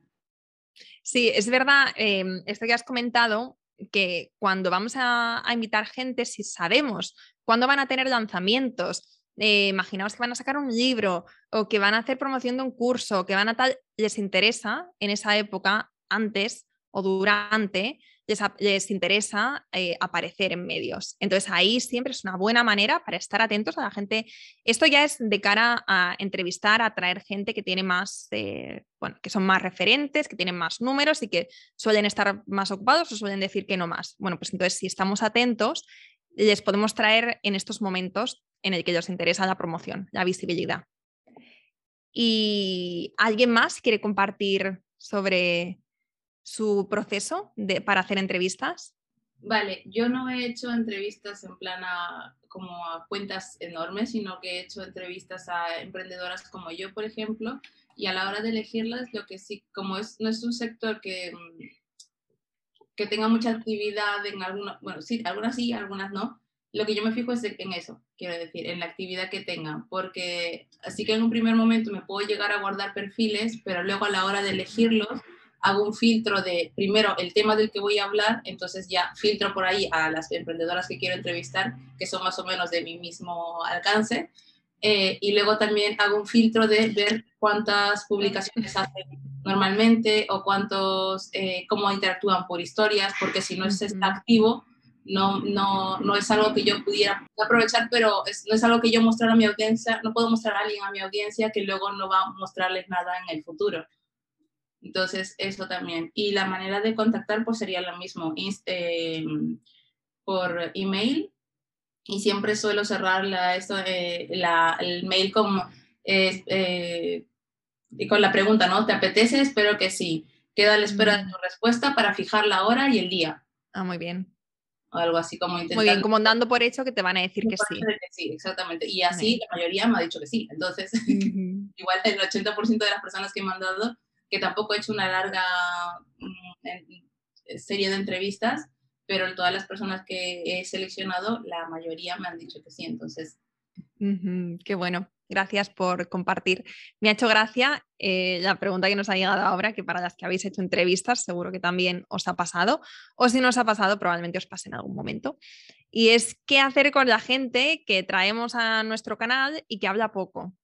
Sí, es verdad, em, esto que has comentado, que cuando vamos a, invitar gente, si sabemos cuándo van a tener lanzamientos, eh, imaginaos que van a sacar un libro o que van a hacer promoción de un curso, que van a tal, les interesa en esa época, antes o durante, les, interesa eh, aparecer en medios. Entonces ahí siempre es una buena manera para estar atentos a la gente. Esto ya es de cara a entrevistar, a traer gente que tiene más, eh, bueno, que son más referentes, que tienen más números y que suelen estar más ocupados o suelen decir que no más. Bueno, pues entonces si estamos atentos, les podemos traer en estos momentos en el que les interesa la promoción, la visibilidad. ¿Y alguien más quiere compartir sobre su proceso de, para hacer entrevistas? Vale, yo no he hecho entrevistas en plan como a cuentas enormes, sino que he hecho entrevistas a emprendedoras como yo, por ejemplo, y a la hora de elegirlas, lo que sí, como es, no es un sector que, que tenga mucha actividad en algunas, bueno, sí, algunas sí, algunas no, lo que yo me fijo es en eso, quiero decir, en la actividad que tengan, porque así que en un primer momento me puedo llegar a guardar perfiles, pero luego a la hora de elegirlos, hago un filtro de, primero, el tema del que voy a hablar, entonces ya filtro por ahí a las emprendedoras que quiero entrevistar, que son más o menos de mi mismo alcance, eh, y luego también hago un filtro de ver cuántas publicaciones hacen normalmente o cuántos, eh, cómo interactúan por historias, porque si no es está activo, no, no, no es algo que yo pudiera aprovechar, pero no es algo que yo mostrar a mi audiencia, no puedo mostrar a alguien a mi audiencia que luego no va a mostrarles nada en el futuro. Entonces, eso también. Y la manera de contactar pues sería lo mismo, eh, por email. Y siempre suelo cerrar la, esto, eh, la, el mail con, eh, con la pregunta, ¿no? ¿Te apetece? Espero que sí. Queda a la espera de tu respuesta para fijar la hora y el día. Ah, muy bien. O algo así como intentando. Muy bien, como dando por hecho que te van a decir que sí. Que sí, exactamente. Y así la mayoría me ha dicho que sí. Entonces, igual el 80% de las personas que me han dado que tampoco he hecho una larga mm, serie de entrevistas, pero todas las personas que he seleccionado, la mayoría me han dicho que sí, entonces. qué bueno, gracias por compartir. Me ha hecho gracia eh, la pregunta que nos ha llegado ahora, que para las que habéis hecho entrevistas seguro que también os ha pasado, o si no os ha pasado, probablemente os pase en algún momento. Y es qué hacer con la gente que traemos a nuestro canal y que habla poco.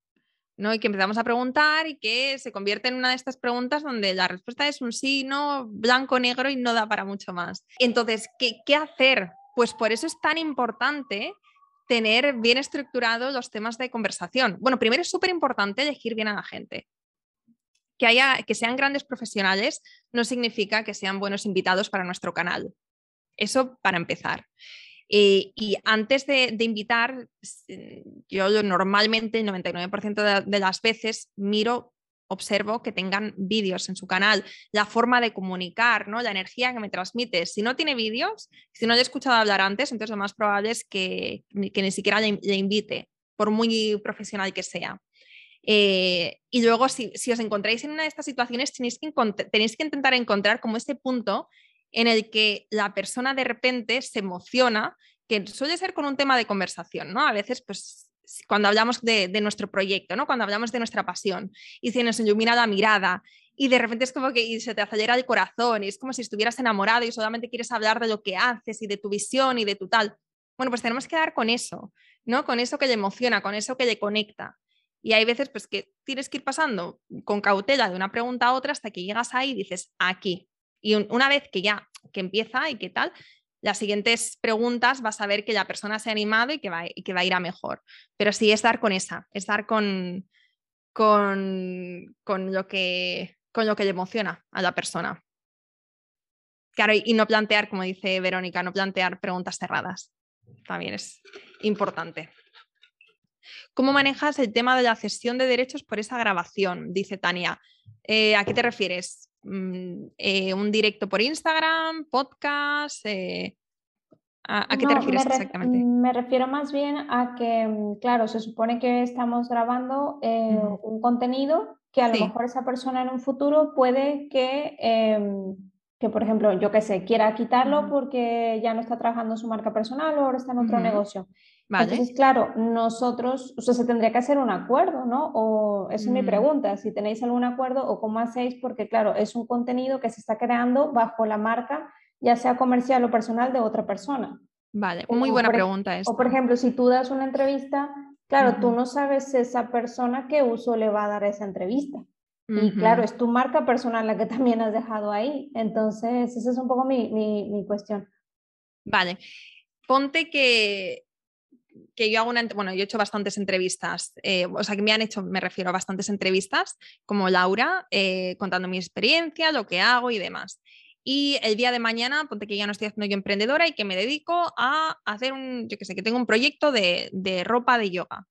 ¿No? Y que empezamos a preguntar y que se convierte en una de estas preguntas donde la respuesta es un sí, no, blanco, negro y no da para mucho más. Entonces, ¿qué, qué hacer? Pues por eso es tan importante tener bien estructurados los temas de conversación. Bueno, primero es súper importante elegir bien a la gente. Que, haya, que sean grandes profesionales no significa que sean buenos invitados para nuestro canal. Eso para empezar. Eh, y antes de, invitar, yo normalmente el 99% de, las veces miro, observo que tengan vídeos en su canal, la forma de comunicar, ¿no? la energía que me transmite. Si no tiene vídeos, si no le he escuchado hablar antes, entonces lo más probable es que, ni siquiera le, invite, por muy profesional que sea. Eh, y luego, si, os encontráis en una de estas situaciones, tenéis que, tenéis que intentar encontrar como ese punto en el que la persona de repente se emociona, que suele ser con un tema de conversación, ¿no? A veces, pues, cuando hablamos de, nuestro proyecto, ¿no? Cuando hablamos de nuestra pasión y se nos ilumina la mirada y de repente es como que se te acelera el corazón y es como si estuvieras enamorado y solamente quieres hablar de lo que haces y de tu visión y de tu tal. Bueno, pues tenemos que dar con eso, ¿no? Con eso que le emociona, con eso que le conecta. Y hay veces pues que tienes que ir pasando con cautela de una pregunta a otra hasta que llegas ahí y dices, aquí, y una vez que ya que empieza y qué tal, las siguientes preguntas vas a ver que la persona se ha animado y que va, y que va a ir a mejor. Pero sí es dar con esa, es dar con, con, con, lo, que, con lo que le emociona a la persona. Claro, y no plantear, como dice Verónica, no plantear preguntas cerradas. También es importante. ¿Cómo manejas el tema de la cesión de derechos por esa grabación? Dice Tania. Eh, ¿A qué te refieres? Mm, eh, ¿Un directo por Instagram? ¿Podcast? Eh, ¿A, qué te refieres exactamente? Me refiero más bien a que, mm, claro, se supone que estamos grabando un contenido que a lo mejor esa persona en un futuro puede que, em, que por ejemplo, yo que sé, quiera quitarlo porque ya no está trabajando su marca personal o ahora está en otro negocio. Entonces, claro, nosotros, o sea, se tendría que hacer un acuerdo, ¿no? O esa es mi mm. pregunta, si tenéis algún acuerdo o cómo hacéis, porque claro, es un contenido que se está creando bajo la marca, ya sea comercial o personal de otra persona. Vale, muy buena pregunta esta. O por ejemplo, si tú das una entrevista, claro, tú no sabes esa persona qué uso le va a dar esa entrevista. Y claro, es tu marca personal la que también has dejado ahí. Entonces, esa es un poco mi, mi, mi cuestión. Vale. Ponte que que yo hago una, bueno, yo he hecho bastantes entrevistas, eh, o sea, que me han hecho, me refiero a bastantes entrevistas, como Laura, eh, contando mi experiencia, lo que hago y demás. Y el día de mañana, ponte que ya no estoy haciendo yo emprendedora y que me dedico a hacer un, yo que sé, que tengo un proyecto de, de ropa de yoga.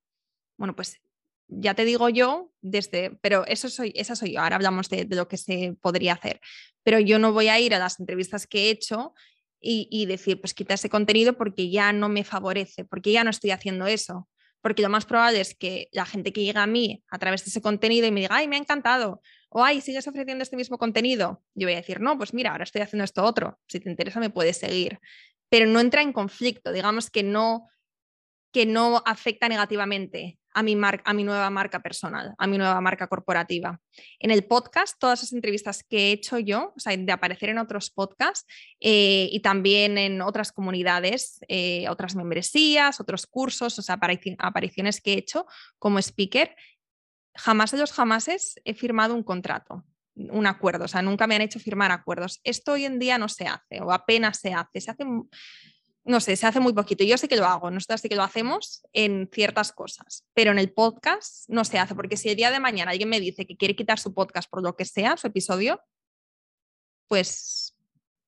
Bueno, pues ya te digo yo, desde, pero eso soy, esa soy yo, ahora hablamos de, de, lo que se podría hacer, pero yo no voy a ir a las entrevistas que he hecho y, decir, pues quita ese contenido porque ya no me favorece, porque ya no estoy haciendo eso. Porque lo más probable es que la gente que llega a mí a través de ese contenido y me diga, ay, me ha encantado, o ay, sigues ofreciendo este mismo contenido, yo voy a decir, no, pues mira, ahora estoy haciendo esto otro, si te interesa me puedes seguir. Pero no entra en conflicto, digamos que no, que no afecta negativamente a mi, a mi nueva marca personal, a mi nueva marca corporativa. En el podcast, todas esas entrevistas que he hecho yo, o sea, de aparecer en otros podcasts eh, y también en otras comunidades, eh, otras membresías, otros cursos, o sea, apariciones que he hecho como speaker, jamás de los jamases he firmado un contrato un acuerdo, o sea, nunca me han hecho firmar acuerdos. Esto hoy en día no se hace o apenas se hace, se hace no sé, se hace muy poquito. Yo sé que lo hago, nosotros sí que lo hacemos en ciertas cosas, pero en el podcast no se hace, porque si el día de mañana alguien me dice que quiere quitar su podcast por lo que sea, su episodio, pues,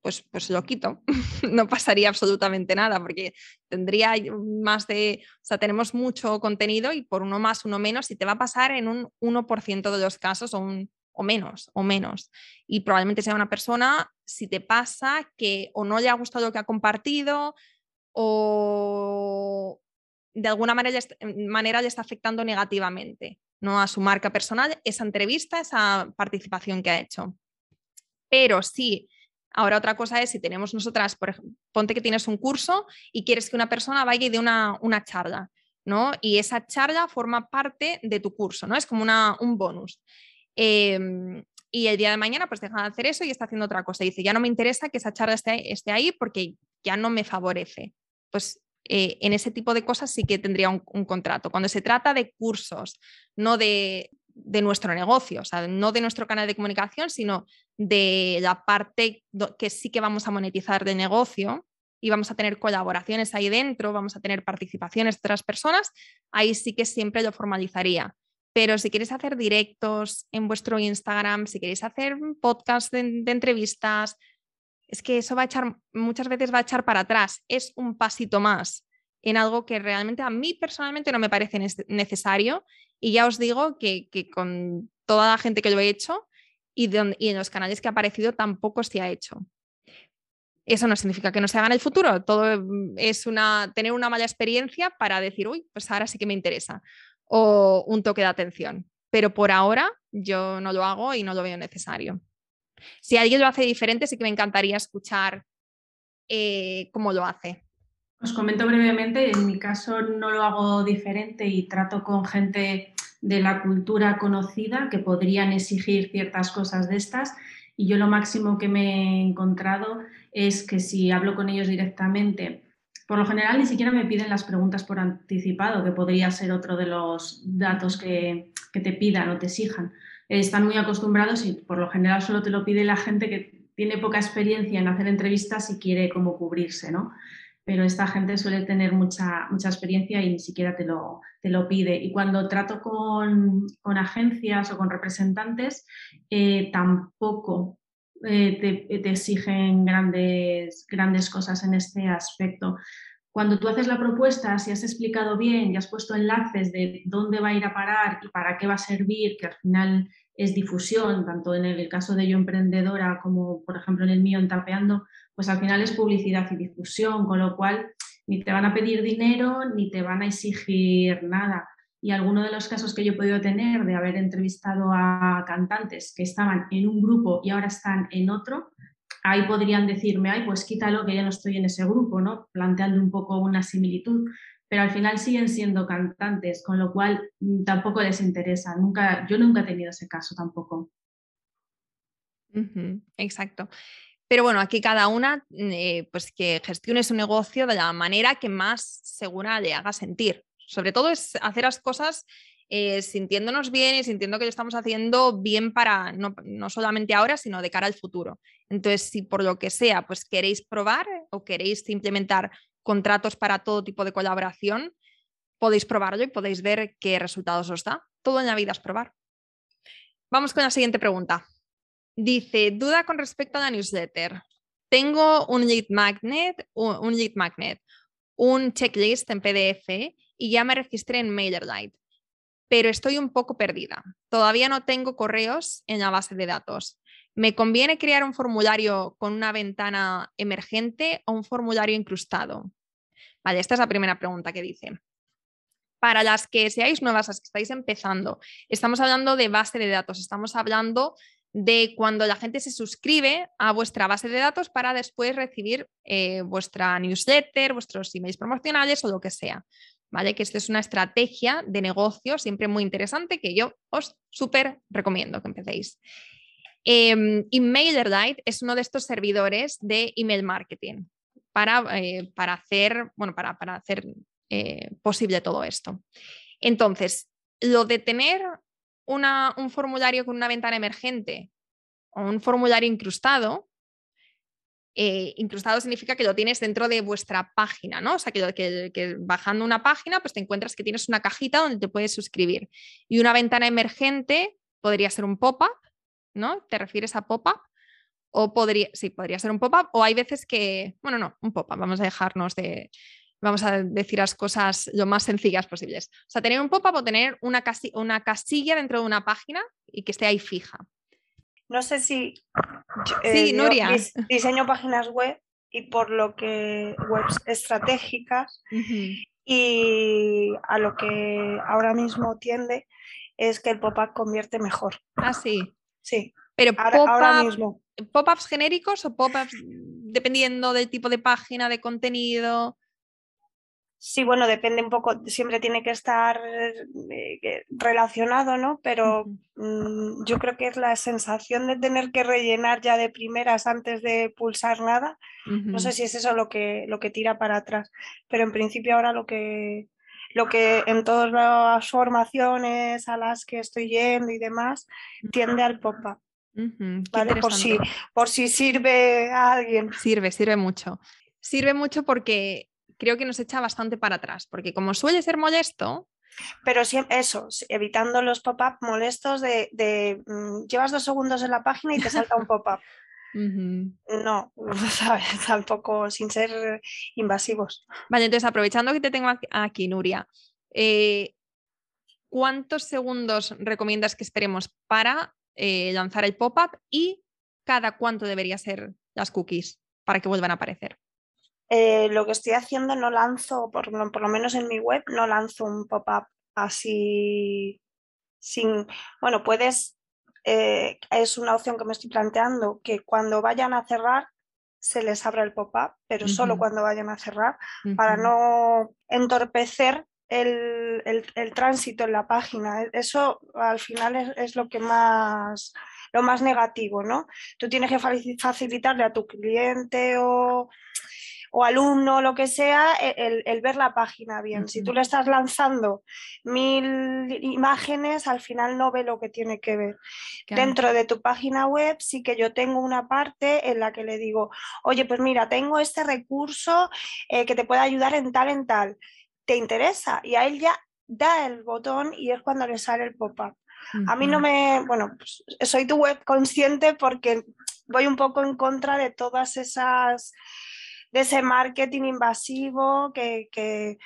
pues, pues lo quito. no pasaría absolutamente nada, porque tendría más de, o sea, tenemos mucho contenido y por uno más, uno menos, y te va a pasar en un 1% de los casos o un o menos, o menos. Y probablemente sea una persona, si te pasa, que o no le ha gustado lo que ha compartido o de alguna manera, manera le está afectando negativamente ¿no? a su marca personal esa entrevista, esa participación que ha hecho. Pero sí, ahora otra cosa es si tenemos nosotras, por ejemplo, ponte que tienes un curso y quieres que una persona vaya y dé una, una charla. ¿no? Y esa charla forma parte de tu curso, ¿no? Es como una, un bonus. Em, y el día de mañana pues deja de hacer eso y está haciendo otra cosa. dice, ya no me interesa que esa charla esté, ahí porque ya no me favorece. Pues eh, en ese tipo de cosas sí que tendría un, contrato. Cuando se trata de cursos, no de, de, nuestro negocio, o sea, no de nuestro canal de comunicación, sino de la parte que sí que vamos a monetizar de negocio y vamos a tener colaboraciones ahí dentro, vamos a tener participaciones de otras personas, ahí sí que siempre lo formalizaría. Pero si queréis hacer directos en vuestro Instagram, si queréis hacer podcast de, entrevistas, es que eso va a echar, muchas veces va a echar para atrás. Es un pasito más en algo que realmente a mí personalmente no me parece necesario. Y ya os digo que, con toda la gente que lo he hecho y, y en los canales que ha aparecido tampoco se ha hecho. Eso no significa que no se haga en el futuro. Todo es una, tener una mala experiencia para decir, uy, pues ahora sí que me interesa o un toque de atención. Pero por ahora yo no lo hago y no lo veo necesario. Si alguien lo hace diferente, sí que me encantaría escuchar eh, cómo lo hace. Os comento brevemente, en mi caso no lo hago diferente y trato con gente de la cultura conocida que podrían exigir ciertas cosas de estas y yo lo máximo que me he encontrado es que si hablo con ellos directamente por lo general ni siquiera me piden las preguntas por anticipado, que podría ser otro de los datos que, te pidan o te exijan. Están muy acostumbrados y por lo general solo te lo pide la gente que tiene poca experiencia en hacer entrevistas y quiere cómo cubrirse, ¿no? Pero esta gente suele tener mucha, mucha experiencia y ni siquiera te lo, te lo pide. Y cuando trato con, agencias o con representantes, eh, tampoco eh, te, exigen grandes, grandes cosas en este aspecto. cuando tú haces la propuesta, si has explicado bien y has puesto enlaces de dónde va a ir a parar y para qué va a servir, que al final es difusión, tanto en el caso de yo emprendedora como por ejemplo en el mío en Tapeando, pues al final es publicidad y difusión, con lo cual ni te van a pedir dinero ni te van a exigir nada. Y alguno de los casos que yo he podido tener de haber entrevistado a cantantes que estaban en un grupo y ahora están en otro, ahí podrían decirme, ay, pues quítalo que ya no estoy en ese grupo, ¿no? Planteando un poco una similitud, pero al final siguen siendo cantantes, con lo cual mm, tampoco les interesa. Nunca, yo nunca he tenido ese caso tampoco. exacto. Pero bueno, aquí cada una, mm, eh, pues que gestione su negocio de la manera que más segura le haga sentir. Sobre todo es hacer las cosas eh, sintiéndonos bien y sintiendo que lo estamos haciendo bien para no, solamente ahora, sino de cara al futuro. Entonces, si por lo que sea, pues queréis probar o queréis implementar contratos para todo tipo de colaboración, podéis probarlo y podéis ver qué resultados os da. Todo en la vida es probar. Vamos con la siguiente pregunta. Dice, duda con respecto a la newsletter. Tengo un lead magnet, un lead magnet, un checklist en PDF y ya me registré en MailerLite pero estoy un poco perdida. Todavía no tengo correos en la base de datos. ¿Me conviene crear un formulario con una ventana emergente o un formulario incrustado? Vale, esta es la primera pregunta que dice. Para las que seáis nuevas, las que estáis empezando, estamos hablando de base de datos, estamos hablando de cuando la gente se suscribe a vuestra base de datos para después recibir eh, vuestra newsletter, vuestros emails promocionales o lo que sea. ¿Vale? Que esto es una estrategia de negocio siempre muy interesante que yo os súper recomiendo que empecéis. Eh, MailerLite es uno de estos servidores de email marketing para, eh, para hacer, bueno, para, para hacer eh, posible todo esto. Entonces, lo de tener un formulario con una ventana emergente o un formulario incrustado eh, incrustado significa que lo tienes dentro de vuestra página, ¿no? O sea, que, bajando una página, pues te encuentras que tienes una cajita donde te puedes suscribir. Y una ventana emergente podría ser un pop-up, ¿no? ¿Te refieres a pop-up? O podría, sí, podría ser un pop-up. O hay veces que, bueno, no, un pop-up, vamos a dejarnos de, vamos a decir las cosas lo más sencillas posibles. O sea, tener un pop-up o tener una, una casilla dentro de una página y que esté ahí fija. No sé si sí, eh, diseño páginas web y por lo que webs estratégicas y a lo que ahora mismo tiende es que el pop-up convierte mejor. Ah, sí. Sí. Pero ahora, mismo. ¿Pop-ups genéricos o pop-ups dependiendo del tipo de página, de contenido? Sí, bueno, depende un poco, siempre tiene que estar eh, relacionado, ¿no? Pero mm, yo creo que es la sensación de tener que rellenar ya de primeras antes de pulsar nada. No sé si es eso lo que, lo que tira para atrás, pero en principio ahora lo que, lo que en todas las formaciones a las que estoy yendo y demás tiende al pop-up. ¿vale? Por si, por si sirve a alguien. Sirve, sirve mucho. Sirve mucho porque creo que nos echa bastante para atrás, porque como suele ser molesto... Pero siempre eso, evitando los pop-up molestos de, mm, llevas dos segundos en la página y te salta un pop-up. No, ¿sabes? tampoco sin ser invasivos. Vale, entonces aprovechando que te tengo aquí, Nuria, eh, ¿cuántos segundos recomiendas que esperemos para eh, lanzar el pop-up y cada cuánto debería ser las cookies para que vuelvan a aparecer? Eh, lo que estoy haciendo no lanzo, por, lo menos en mi web, no lanzo un pop-up así sin, bueno, puedes, eh, es una opción que me estoy planteando, que cuando vayan a cerrar se les abra el pop-up, pero solo cuando vayan a cerrar, para no entorpecer el, tránsito en la página. E, eso al final es, es, lo que más lo más negativo, ¿no? Tú tienes que facilitarle a tu cliente o o alumno lo que sea, e, el, ver la página bien. Si tú le estás lanzando mil imágenes, al final no ve lo que tiene que ver. Dentro de tu página web sí que yo tengo una parte en la que le digo, oye, pues mira, tengo este recurso eh, que te puede ayudar en tal, en tal. ¿Te interesa? Y a él ya da el botón y es cuando le sale el pop-up. A mí no me, bueno, pues soy tu web consciente porque voy un poco en contra de todas esas de ese marketing invasivo que, que,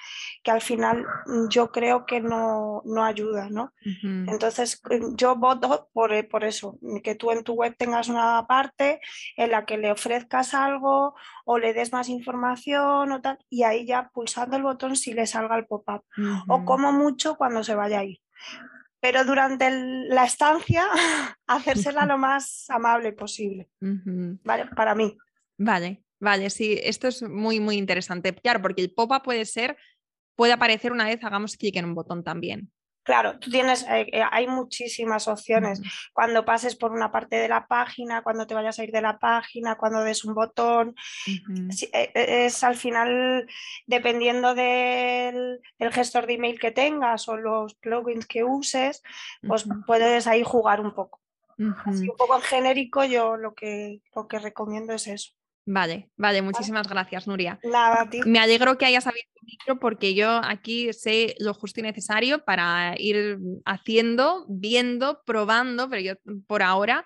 que, al final yo creo que no, no ayuda, ¿no? Entonces yo voto por, por eso, que tú en tu web tengas una parte en la que le ofrezcas algo o le des más información o tal, y ahí ya pulsando el botón si le salga el pop-up. O como mucho cuando se vaya a ir pero durante la estancia hacérsela lo más amable posible. ¿Vale? Para mí. Vale, vale, sí, esto es muy, muy interesante. Claro, porque el pop-up puede ser, puede aparecer una vez hagamos clic en un botón también. Claro, tú tienes, eh, eh, hay muchísimas opciones. Cuando pases por una parte de la página, cuando te vayas a ir de la página, cuando des un botón. Eh, es al final, dependiendo del, gestor de email que tengas o los plugins que uses, pues puedes ahí jugar un poco. Así un poco en genérico, yo lo que, lo que recomiendo es eso. Vale, vale, muchísimas gracias, Nuria. Nada, Me alegro que hayas abierto el micro porque yo aquí sé lo justo y necesario para ir haciendo, viendo, probando, pero yo por ahora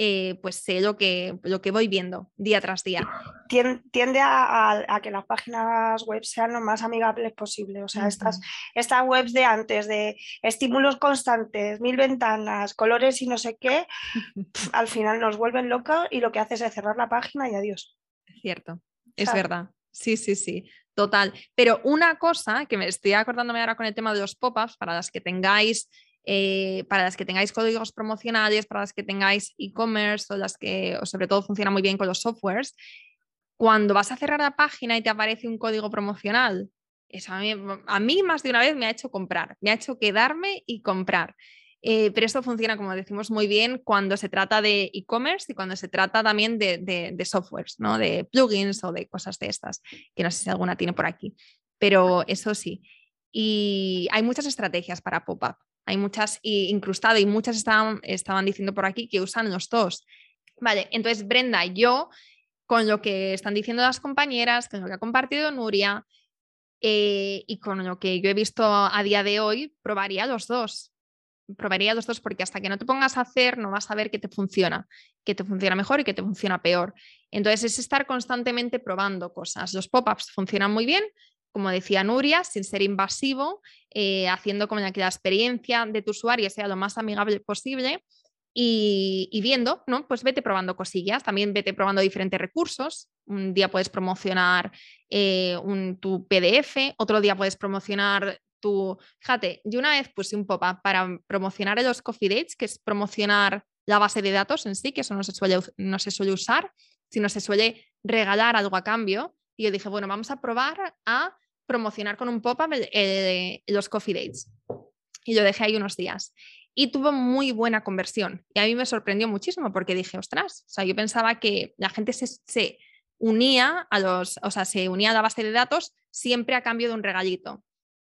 eh, pues sé lo que, lo que voy viendo día tras día. Tiende a, que las páginas web sean lo más amigables posible. O sea, estas, estas webs de antes, de estímulos constantes, mil ventanas, colores y no sé qué, al final nos vuelven locos y lo que haces es cerrar la página y adiós cierto, es verdad. Sí, sí, sí, total. Pero una cosa que me estoy acordándome ahora con el tema de los pop-ups, para las que tengáis, eh, para las que tengáis códigos promocionales, para las que tengáis e-commerce o las que, o sobre todo funciona muy bien con los softwares, cuando vas a cerrar la página y te aparece un código promocional, eso a mí, a mí más de una vez me ha hecho comprar, me ha hecho quedarme y comprar. Eh, pero esto funciona, como decimos, muy bien cuando se trata de e-commerce y cuando se trata también de, de, softwares, ¿no? de plugins o de cosas de estas, que no sé si alguna tiene por aquí. Pero eso sí. Y hay muchas estrategias para pop-up. Hay muchas incrustadas y muchas estaban, estaban diciendo por aquí que usan los dos. Vale, entonces Brenda, yo con lo que están diciendo las compañeras, con lo que ha compartido Nuria eh, y con lo que yo he visto a día de hoy, probaría los dos probaría los dos porque hasta que no te pongas a hacer no vas a ver qué te funciona, qué te funciona mejor y qué te funciona peor. Entonces es estar constantemente probando cosas. Los pop-ups funcionan muy bien, como decía Nuria, sin ser invasivo, eh, haciendo como que la experiencia de tu usuario sea lo más amigable posible. Y, viendo, ¿no? Pues vete probando cosillas, también vete probando diferentes recursos. Un día puedes promocionar eh, un, tu PDF, otro día puedes promocionar fíjate, yo una vez puse un pop-up para promocionar los coffee dates, que es promocionar la base de datos en sí, que eso no se suele, no se suele usar, sino se suele regalar algo a cambio. Y yo dije, bueno, vamos a probar a promocionar con un pop-up los coffee dates. Y lo dejé ahí unos días. Y tuvo muy buena conversión. Y a mí me sorprendió muchísimo porque dije, ostras, o sea, yo pensaba que la gente se, se unía a los, o sea, se unía a la base de datos siempre a cambio de un regalito.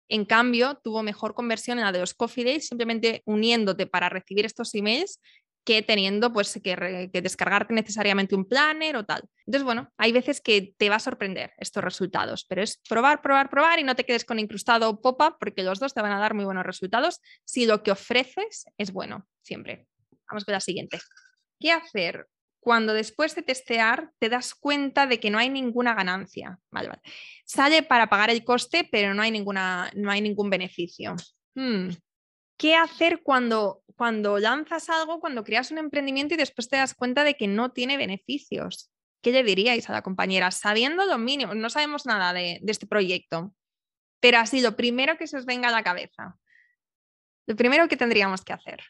En cambio, tuvo mejor conversión en la de los Coffee Days, simplemente uniéndote para recibir estos emails que teniendo pues que, descargarte necesariamente un planner o tal. Entonces, bueno, hay veces que te va a sorprender estos resultados, pero es probar, probar, probar y no te quedes con incrustado pop-up porque los dos te van a dar muy buenos resultados si lo que ofreces es bueno, siempre. Vamos con la siguiente. ¿Qué hacer cuando después de testear te das cuenta de que no hay ninguna ganancia. Sale para pagar el coste, pero no hay, ninguna, no hay ningún beneficio. Hmm. ¿Qué hacer cuando, cuando lanzas algo, cuando creas un emprendimiento y después te das cuenta de que no tiene beneficios? ¿Qué le diríais a la compañera? Sabiendo lo mínimo, no sabemos nada de, de este proyecto, pero así lo primero que se os venga a la cabeza. Lo primero que tendríamos que hacer.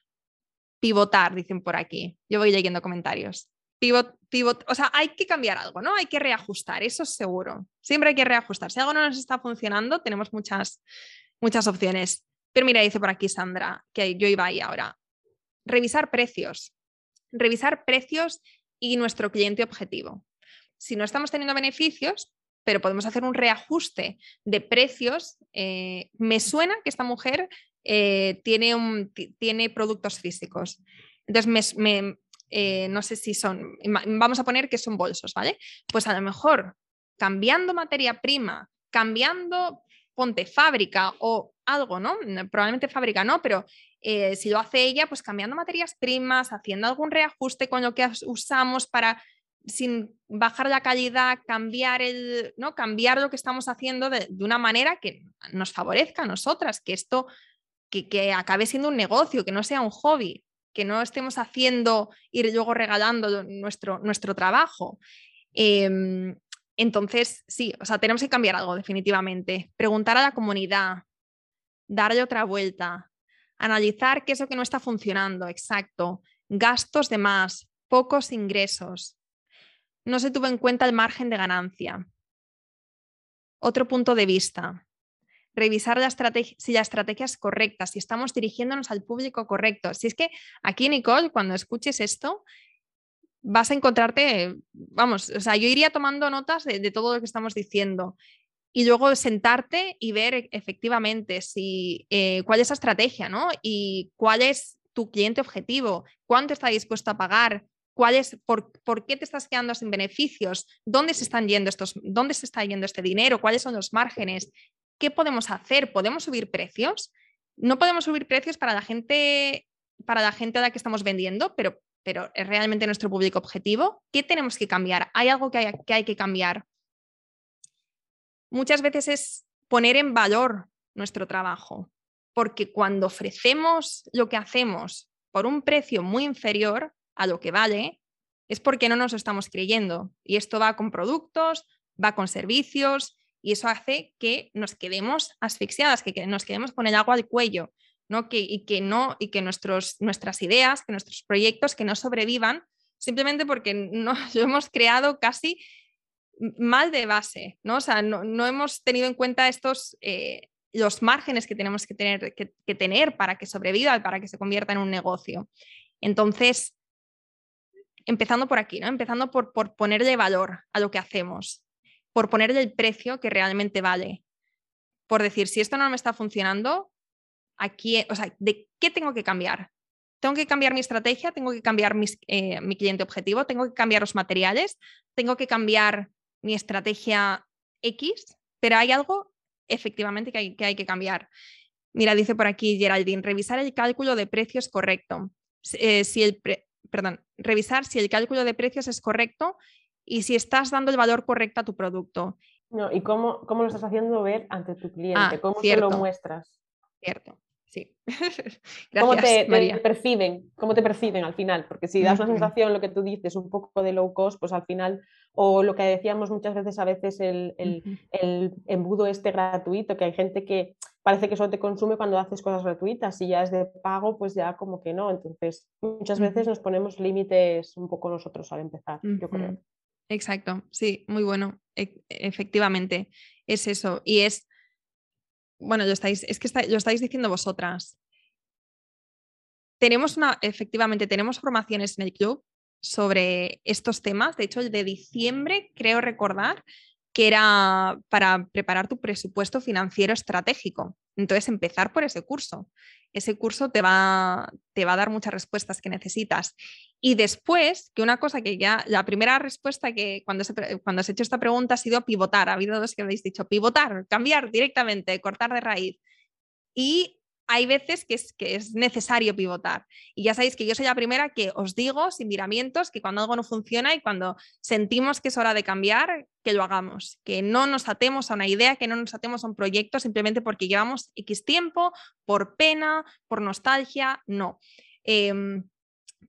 Pivotar, dicen por aquí. Yo voy leyendo comentarios. Pivot, pivot, o sea, hay que cambiar algo, ¿no? Hay que reajustar, eso es seguro. Siempre hay que reajustar. Si algo no nos está funcionando, tenemos muchas, muchas opciones. Pero mira, dice por aquí Sandra, que yo iba ahí ahora. Revisar precios. Revisar precios y nuestro cliente objetivo. Si no estamos teniendo beneficios, pero podemos hacer un reajuste de precios, eh, me suena que esta mujer eh, tiene, un, tiene productos físicos. Entonces, me, eh, no sé si son, vamos a poner que son bolsos, ¿vale? Pues a lo mejor cambiando materia prima, cambiando, ponte fábrica o algo, ¿no? Probablemente fábrica no, pero eh, si lo hace ella, pues cambiando materias primas, haciendo algún reajuste con lo que usamos para sin bajar la calidad, cambiar, el, ¿no? cambiar lo que estamos haciendo de, una manera que nos favorezca a nosotras, que esto que, que, acabe siendo un negocio, que no sea un hobby, que no estemos haciendo ir luego regalando nuestro, nuestro trabajo. Em, entonces, sí, o sea, tenemos que cambiar algo definitivamente. Preguntar a la comunidad, darle otra vuelta, analizar qué es lo que no está funcionando, exacto. Gastos de más, pocos ingresos. No se tuvo en cuenta el margen de ganancia. Otro punto de vista. Revisar la si la estrategia es correcta, si estamos dirigiéndonos al público correcto. Si es que aquí, Nicole, cuando escuches esto, vas a encontrarte, vamos, o sea, yo iría tomando notas de, todo lo que estamos diciendo y luego sentarte y ver e, efectivamente si, eh, cuál es la estrategia, ¿no? Y cuál es tu cliente objetivo, cuánto está dispuesto a pagar, cuál es, por, por, qué te estás quedando sin beneficios, dónde se están yendo estos, dónde se está yendo este dinero, cuáles son los márgenes, qué podemos hacer, podemos subir precios. No podemos subir precios para la gente, para la gente a la que estamos vendiendo, pero pero es realmente nuestro público objetivo, ¿qué tenemos que cambiar? ¿Hay algo que hay que, hay que cambiar? Muchas veces es poner en valor nuestro trabajo, porque cuando ofrecemos lo que hacemos por un precio muy inferior a lo que vale, es porque no nos estamos creyendo. Y esto va con productos, va con servicios, y eso hace que nos quedemos asfixiadas, que nos quedemos con el agua al cuello. Que, y que, no, y que nuestros, nuestras ideas, que nuestros proyectos que no sobrevivan simplemente porque no, lo hemos creado casi mal de base, ¿no? O sea, no, hemos tenido en cuenta estos, eh, los márgenes que tenemos que tener, que, tener para que sobreviva, para que se convierta en un negocio. Entonces, empezando por aquí, ¿no? Empezando por, por ponerle valor a lo que hacemos, por ponerle el precio que realmente vale, por decir, si esto no me está funcionando, aquí, o sea, ¿de qué tengo que cambiar? Tengo que cambiar mi estrategia, tengo que cambiar eh, mi cliente objetivo, tengo que cambiar los materiales, tengo que cambiar mi estrategia X, pero hay algo efectivamente que hay que, cambiar. Mira, dice por aquí Geraldine, revisar el cálculo de precios correcto. Eh, si el perdón, revisar si el cálculo de precios es correcto y si estás dando el valor correcto a tu producto. No, y cómo, cómo lo estás haciendo ver ante tu cliente, ah, cómo se lo muestras. Cierto. Sí. ¿Cómo te, perciben? ¿Cómo te perciben al final? Porque si das una sensación, lo que tú dices, un poco de low cost, pues al final, o lo que decíamos muchas veces, a veces el, el, embudo este gratuito, que hay gente que parece que solo te consume cuando haces cosas gratuitas y ya es de pago, pues ya como que no. Entonces, muchas veces nos ponemos límites un poco nosotros al empezar, yo creo. Exacto, sí, muy bueno. E efectivamente, es eso. Y es bueno, lo estáis, es que lo estáis diciendo vosotras. Tenemos una, efectivamente, tenemos formaciones en el club sobre estos temas. De hecho, de diciembre, creo recordar, que era para preparar tu presupuesto financiero estratégico. Entonces, empezar por ese curso. Ese curso te va, te va a dar muchas respuestas que necesitas. Y después, que una cosa que ya, la primera respuesta que cuando se, cuando se ha hecho esta pregunta ha sido pivotar. Ha habido dos que habéis dicho, pivotar, cambiar directamente, cortar de raíz. Y hay veces que es, que es necesario pivotar. Y ya sabéis que yo soy la primera que os digo, sin miramientos, que cuando algo no funciona y cuando sentimos que es hora de cambiar, que lo hagamos, que no nos atemos a una idea, que no nos atemos a un proyecto simplemente porque llevamos X tiempo, por pena, por nostalgia, no. Em,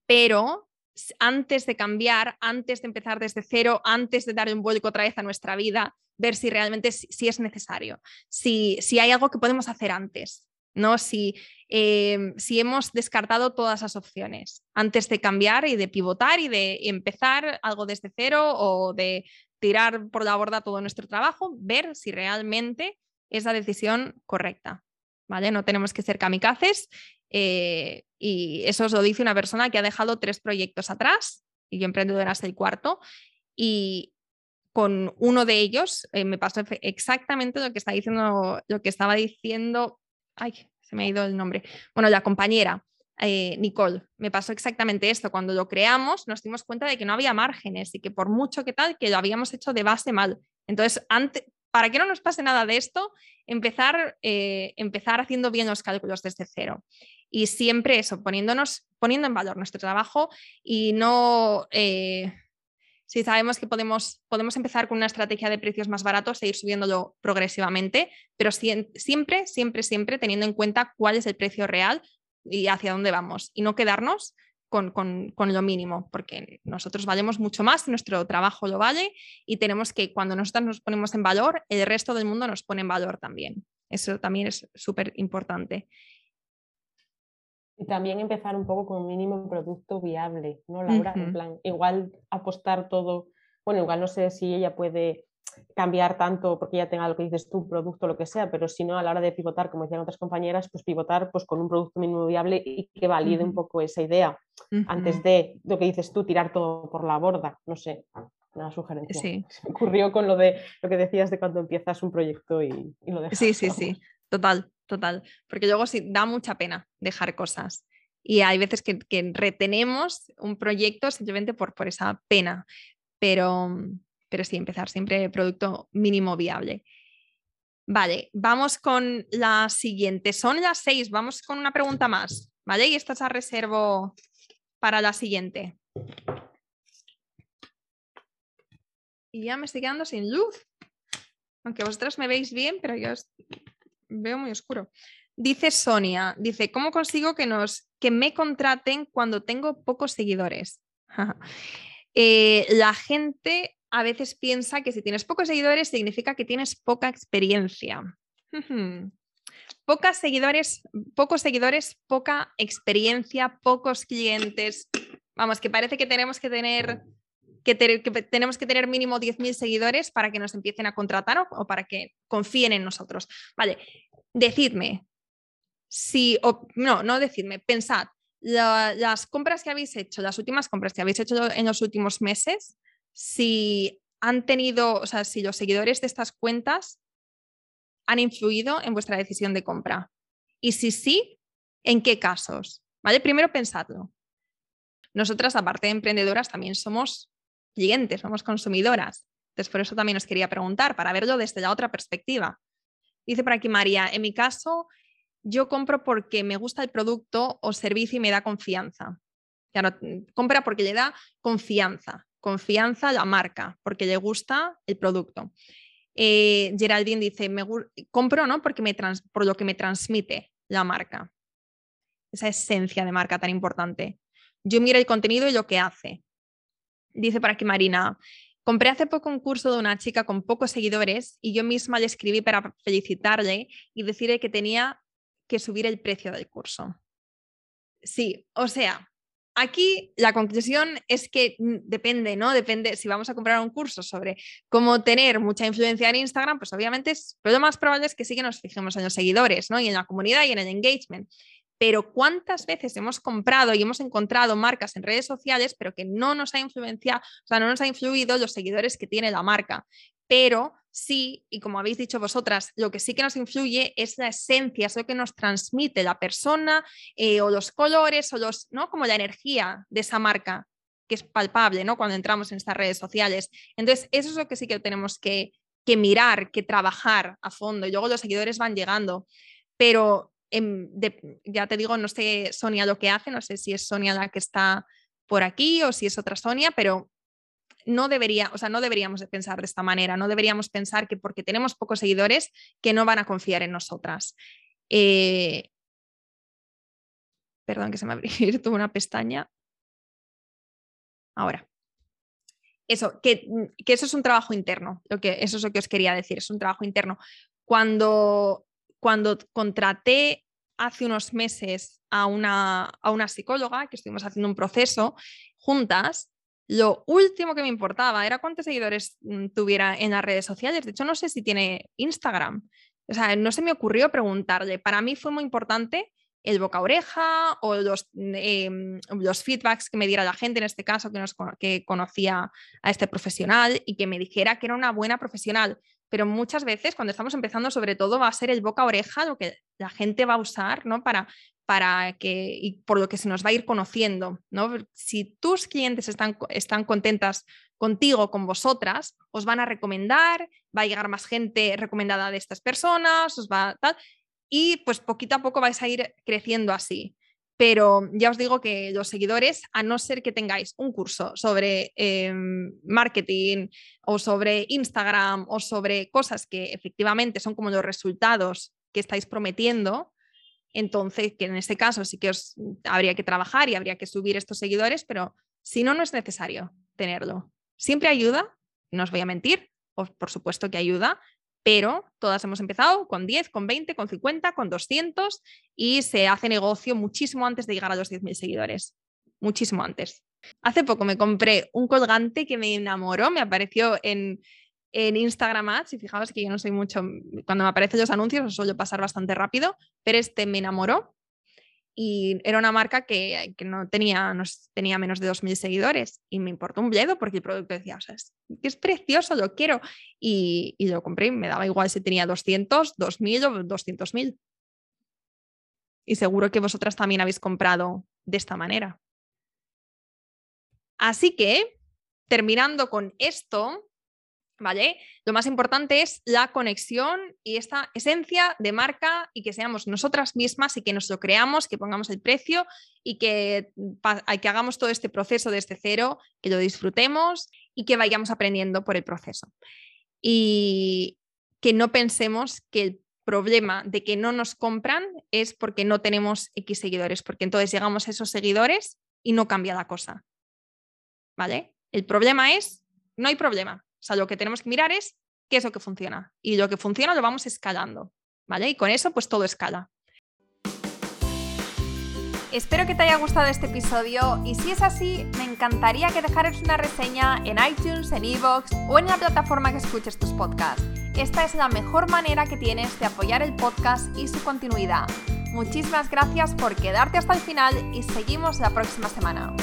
pero antes de cambiar, antes de empezar desde cero, antes de darle un vuelco otra vez a nuestra vida, ver si realmente es necesario, si, si hay algo que podemos hacer antes. ¿No? Si, em, si hemos descartado todas las opciones antes de cambiar y de pivotar y de empezar algo desde cero o de tirar por la borda todo nuestro trabajo, ver si realmente es la decisión correcta. ¿vale? No tenemos que ser kamikazes eh, y eso os lo dice una persona que ha dejado tres proyectos atrás y yo emprendedora hasta el cuarto y con uno de ellos eh, me pasó exactamente lo que, está diciendo, lo que estaba diciendo ay, se me ha ido el nombre, bueno, la compañera. Eh, Nicole, me pasó exactamente esto. Cuando lo creamos, nos dimos cuenta de que no había márgenes y que por mucho que tal, que lo habíamos hecho de base mal. Entonces, para que no nos pase nada de esto, empezar, eh, empezar haciendo bien los cálculos desde cero. Y siempre eso, poniéndonos, poniendo en valor nuestro trabajo y no, eh, Sí, sabemos que podemos, podemos empezar con una estrategia de precios más baratos e ir subiéndolo progresivamente, pero siempre, siempre, siempre teniendo en cuenta cuál es el precio real y hacia dónde vamos y no quedarnos con, con, lo mínimo, porque nosotros valemos mucho más, nuestro trabajo lo vale y tenemos que, cuando nosotros nos ponemos en valor, el resto del mundo nos pone en valor también. Eso también es súper importante. Y también empezar un poco con un mínimo producto viable, ¿no, Laura? En plan, igual apostar todo, bueno, igual no sé si ella puede cambiar tanto porque ya tenga lo que dices tú, producto, lo que sea, pero si no, a la hora de pivotar, como decían otras compañeras, pues pivotar pues, con un producto mínimo viable y que valide un poco esa idea antes de lo que dices tú, tirar todo por la borda, no sé, una sugerencia. Sí. Se ocurrió con lo de lo que decías de cuando empiezas un proyecto y, lo dejas. Sí, sí, sí, total, total. Porque luego sí, da mucha pena dejar cosas. Y hay veces que, retenemos un proyecto simplemente por, por esa pena. Pero, pero sí, empezar siempre producto mínimo viable. Vale, vamos con la siguiente. Son las seis, vamos con una pregunta más, ¿vale? Y esta se reservo para la siguiente. Y ya me estoy quedando sin luz. Aunque vosotros me veis bien, pero yo veo muy oscuro. Dice Sonia, dice, ¿cómo consigo que, nos, que me contraten cuando tengo pocos seguidores? Eh, la gente a veces piensa que si tienes pocos seguidores significa que tienes poca experiencia. Pocas seguidores, pocos seguidores, poca experiencia, pocos clientes. Vamos, que parece que tenemos que tener que, tenemos que tener mínimo 10.000 seguidores para que nos empiecen a contratar o, para que confíen en nosotros. Vale, decidme, si, no, no decidme, pensad, las compras que habéis hecho, las últimas compras que habéis hecho en los últimos meses, si han tenido, o sea, si los seguidores de estas cuentas han influido en vuestra decisión de compra. Y si sí, ¿en qué casos? ¿Vale? Primero pensadlo. Nosotras, aparte de emprendedoras, también somos clientes, somos consumidoras. Entonces, por eso también os quería preguntar, para verlo desde la otra perspectiva. Dice por aquí María, en mi caso, yo compro porque me gusta el producto o servicio y me da confianza. Claro, compra porque le da confianza, confianza a la marca, porque le gusta el producto. Eh, Geraldine dice, me compro ¿no? porque me por lo que me transmite la marca, esa esencia de marca tan importante. Yo miro el contenido y lo que hace. Dice por aquí Marina, compré hace poco un curso de una chica con pocos seguidores y yo misma le escribí para felicitarle y decirle que tenía que subir el precio del curso. Sí, o sea, aquí la conclusión es que depende, ¿no? Depende si vamos a comprar un curso sobre cómo tener mucha influencia en Instagram, pues obviamente es, pero lo más probable es que sí que nos fijemos en los seguidores, ¿no? Y en la comunidad y en el engagement. Pero ¿cuántas veces hemos comprado y hemos encontrado marcas en redes sociales, pero que no nos ha influenciado, o sea, no nos ha influido los seguidores que tiene la marca? Pero sí, y como habéis dicho vosotras, lo que sí que nos influye es la esencia, es lo que nos transmite la persona eh, o los colores o los, ¿no? Como la energía de esa marca que es palpable, ¿no? Cuando entramos en estas redes sociales. Entonces, eso es lo que sí que tenemos que, mirar, que trabajar a fondo y luego los seguidores van llegando. Pero ya te digo, no sé Sonia lo que hace, no sé si es Sonia la que está por aquí o si es otra Sonia, pero no debería, o sea, no deberíamos pensar de esta manera, no deberíamos pensar que porque tenemos pocos seguidores que no van a confiar en nosotras. Eh, perdón que se me abrió una pestaña. Ahora. Eso, que, que, eso es un trabajo interno, lo que, eso es lo que os quería decir, es un trabajo interno. Cuando, cuando contraté hace unos meses a una, a una psicóloga, que estuvimos haciendo un proceso juntas, lo último que me importaba era cuántos seguidores mm, tuviera en las redes sociales. De hecho, no sé si tiene Instagram. O sea, no se me ocurrió preguntarle. Para mí fue muy importante el boca oreja o los, em, los feedbacks que me diera la gente, en este caso, que, nos, que conocía a este profesional y que me dijera que era una buena profesional. Pero muchas veces, cuando estamos empezando, sobre todo va a ser el boca oreja lo que la gente va a usar ¿no? para para que, y por lo que se nos va a ir conociendo, ¿no? Si tus clientes están, están contentas contigo, con vosotras, os van a recomendar, va a llegar más gente recomendada de estas personas, os va tal, y pues poquito a poco vais a ir creciendo así. Pero ya os digo que los seguidores, a no ser que tengáis un curso sobre em, marketing o sobre Instagram o sobre cosas que efectivamente son como los resultados que estáis prometiendo, entonces que en este caso sí que os habría que trabajar y habría que subir estos seguidores, pero si no, no es necesario tenerlo. Siempre ayuda, no os voy a mentir, por supuesto que ayuda, pero todas hemos empezado con 10, con 20, con 50, con 200 y se hace negocio muchísimo antes de llegar a los 10.000 seguidores, muchísimo antes. Hace poco me compré un colgante que me enamoró, me apareció en, en Instagram Ads y fijaos que yo no soy mucho, cuando me aparecen los anuncios os suelo pasar bastante rápido, pero este me enamoró y era una marca que, no, tenía, tenía menos de 2.000 seguidores y me importó un bledo porque el producto decía, o sea, es, es precioso, lo quiero. Y, y lo compré me daba igual si tenía 200, 2.000 o 200.000. Y seguro que vosotras también habéis comprado de esta manera. Así que, terminando con esto, ¿vale? Lo más importante es la conexión y esta esencia de marca y que seamos nosotras mismas y que nos lo creamos, que pongamos el precio y que, que hagamos todo este proceso desde cero, que lo disfrutemos y que vayamos aprendiendo por el proceso. Y que no pensemos que el problema de que no nos compran es porque no tenemos X seguidores, porque entonces llegamos a esos seguidores y no cambia la cosa. ¿Vale? El problema es, no hay problema, o sea, lo que tenemos que mirar es qué es lo que funciona. Y lo que funciona lo vamos escalando. ¿Vale? Y con eso, pues todo escala. Espero que te haya gustado este episodio y si es así, me encantaría que dejaras una reseña en iTunes, en Evox o en la plataforma que escuches tus podcasts. Esta es la mejor manera que tienes de apoyar el podcast y su continuidad. Muchísimas gracias por quedarte hasta el final y seguimos la próxima semana.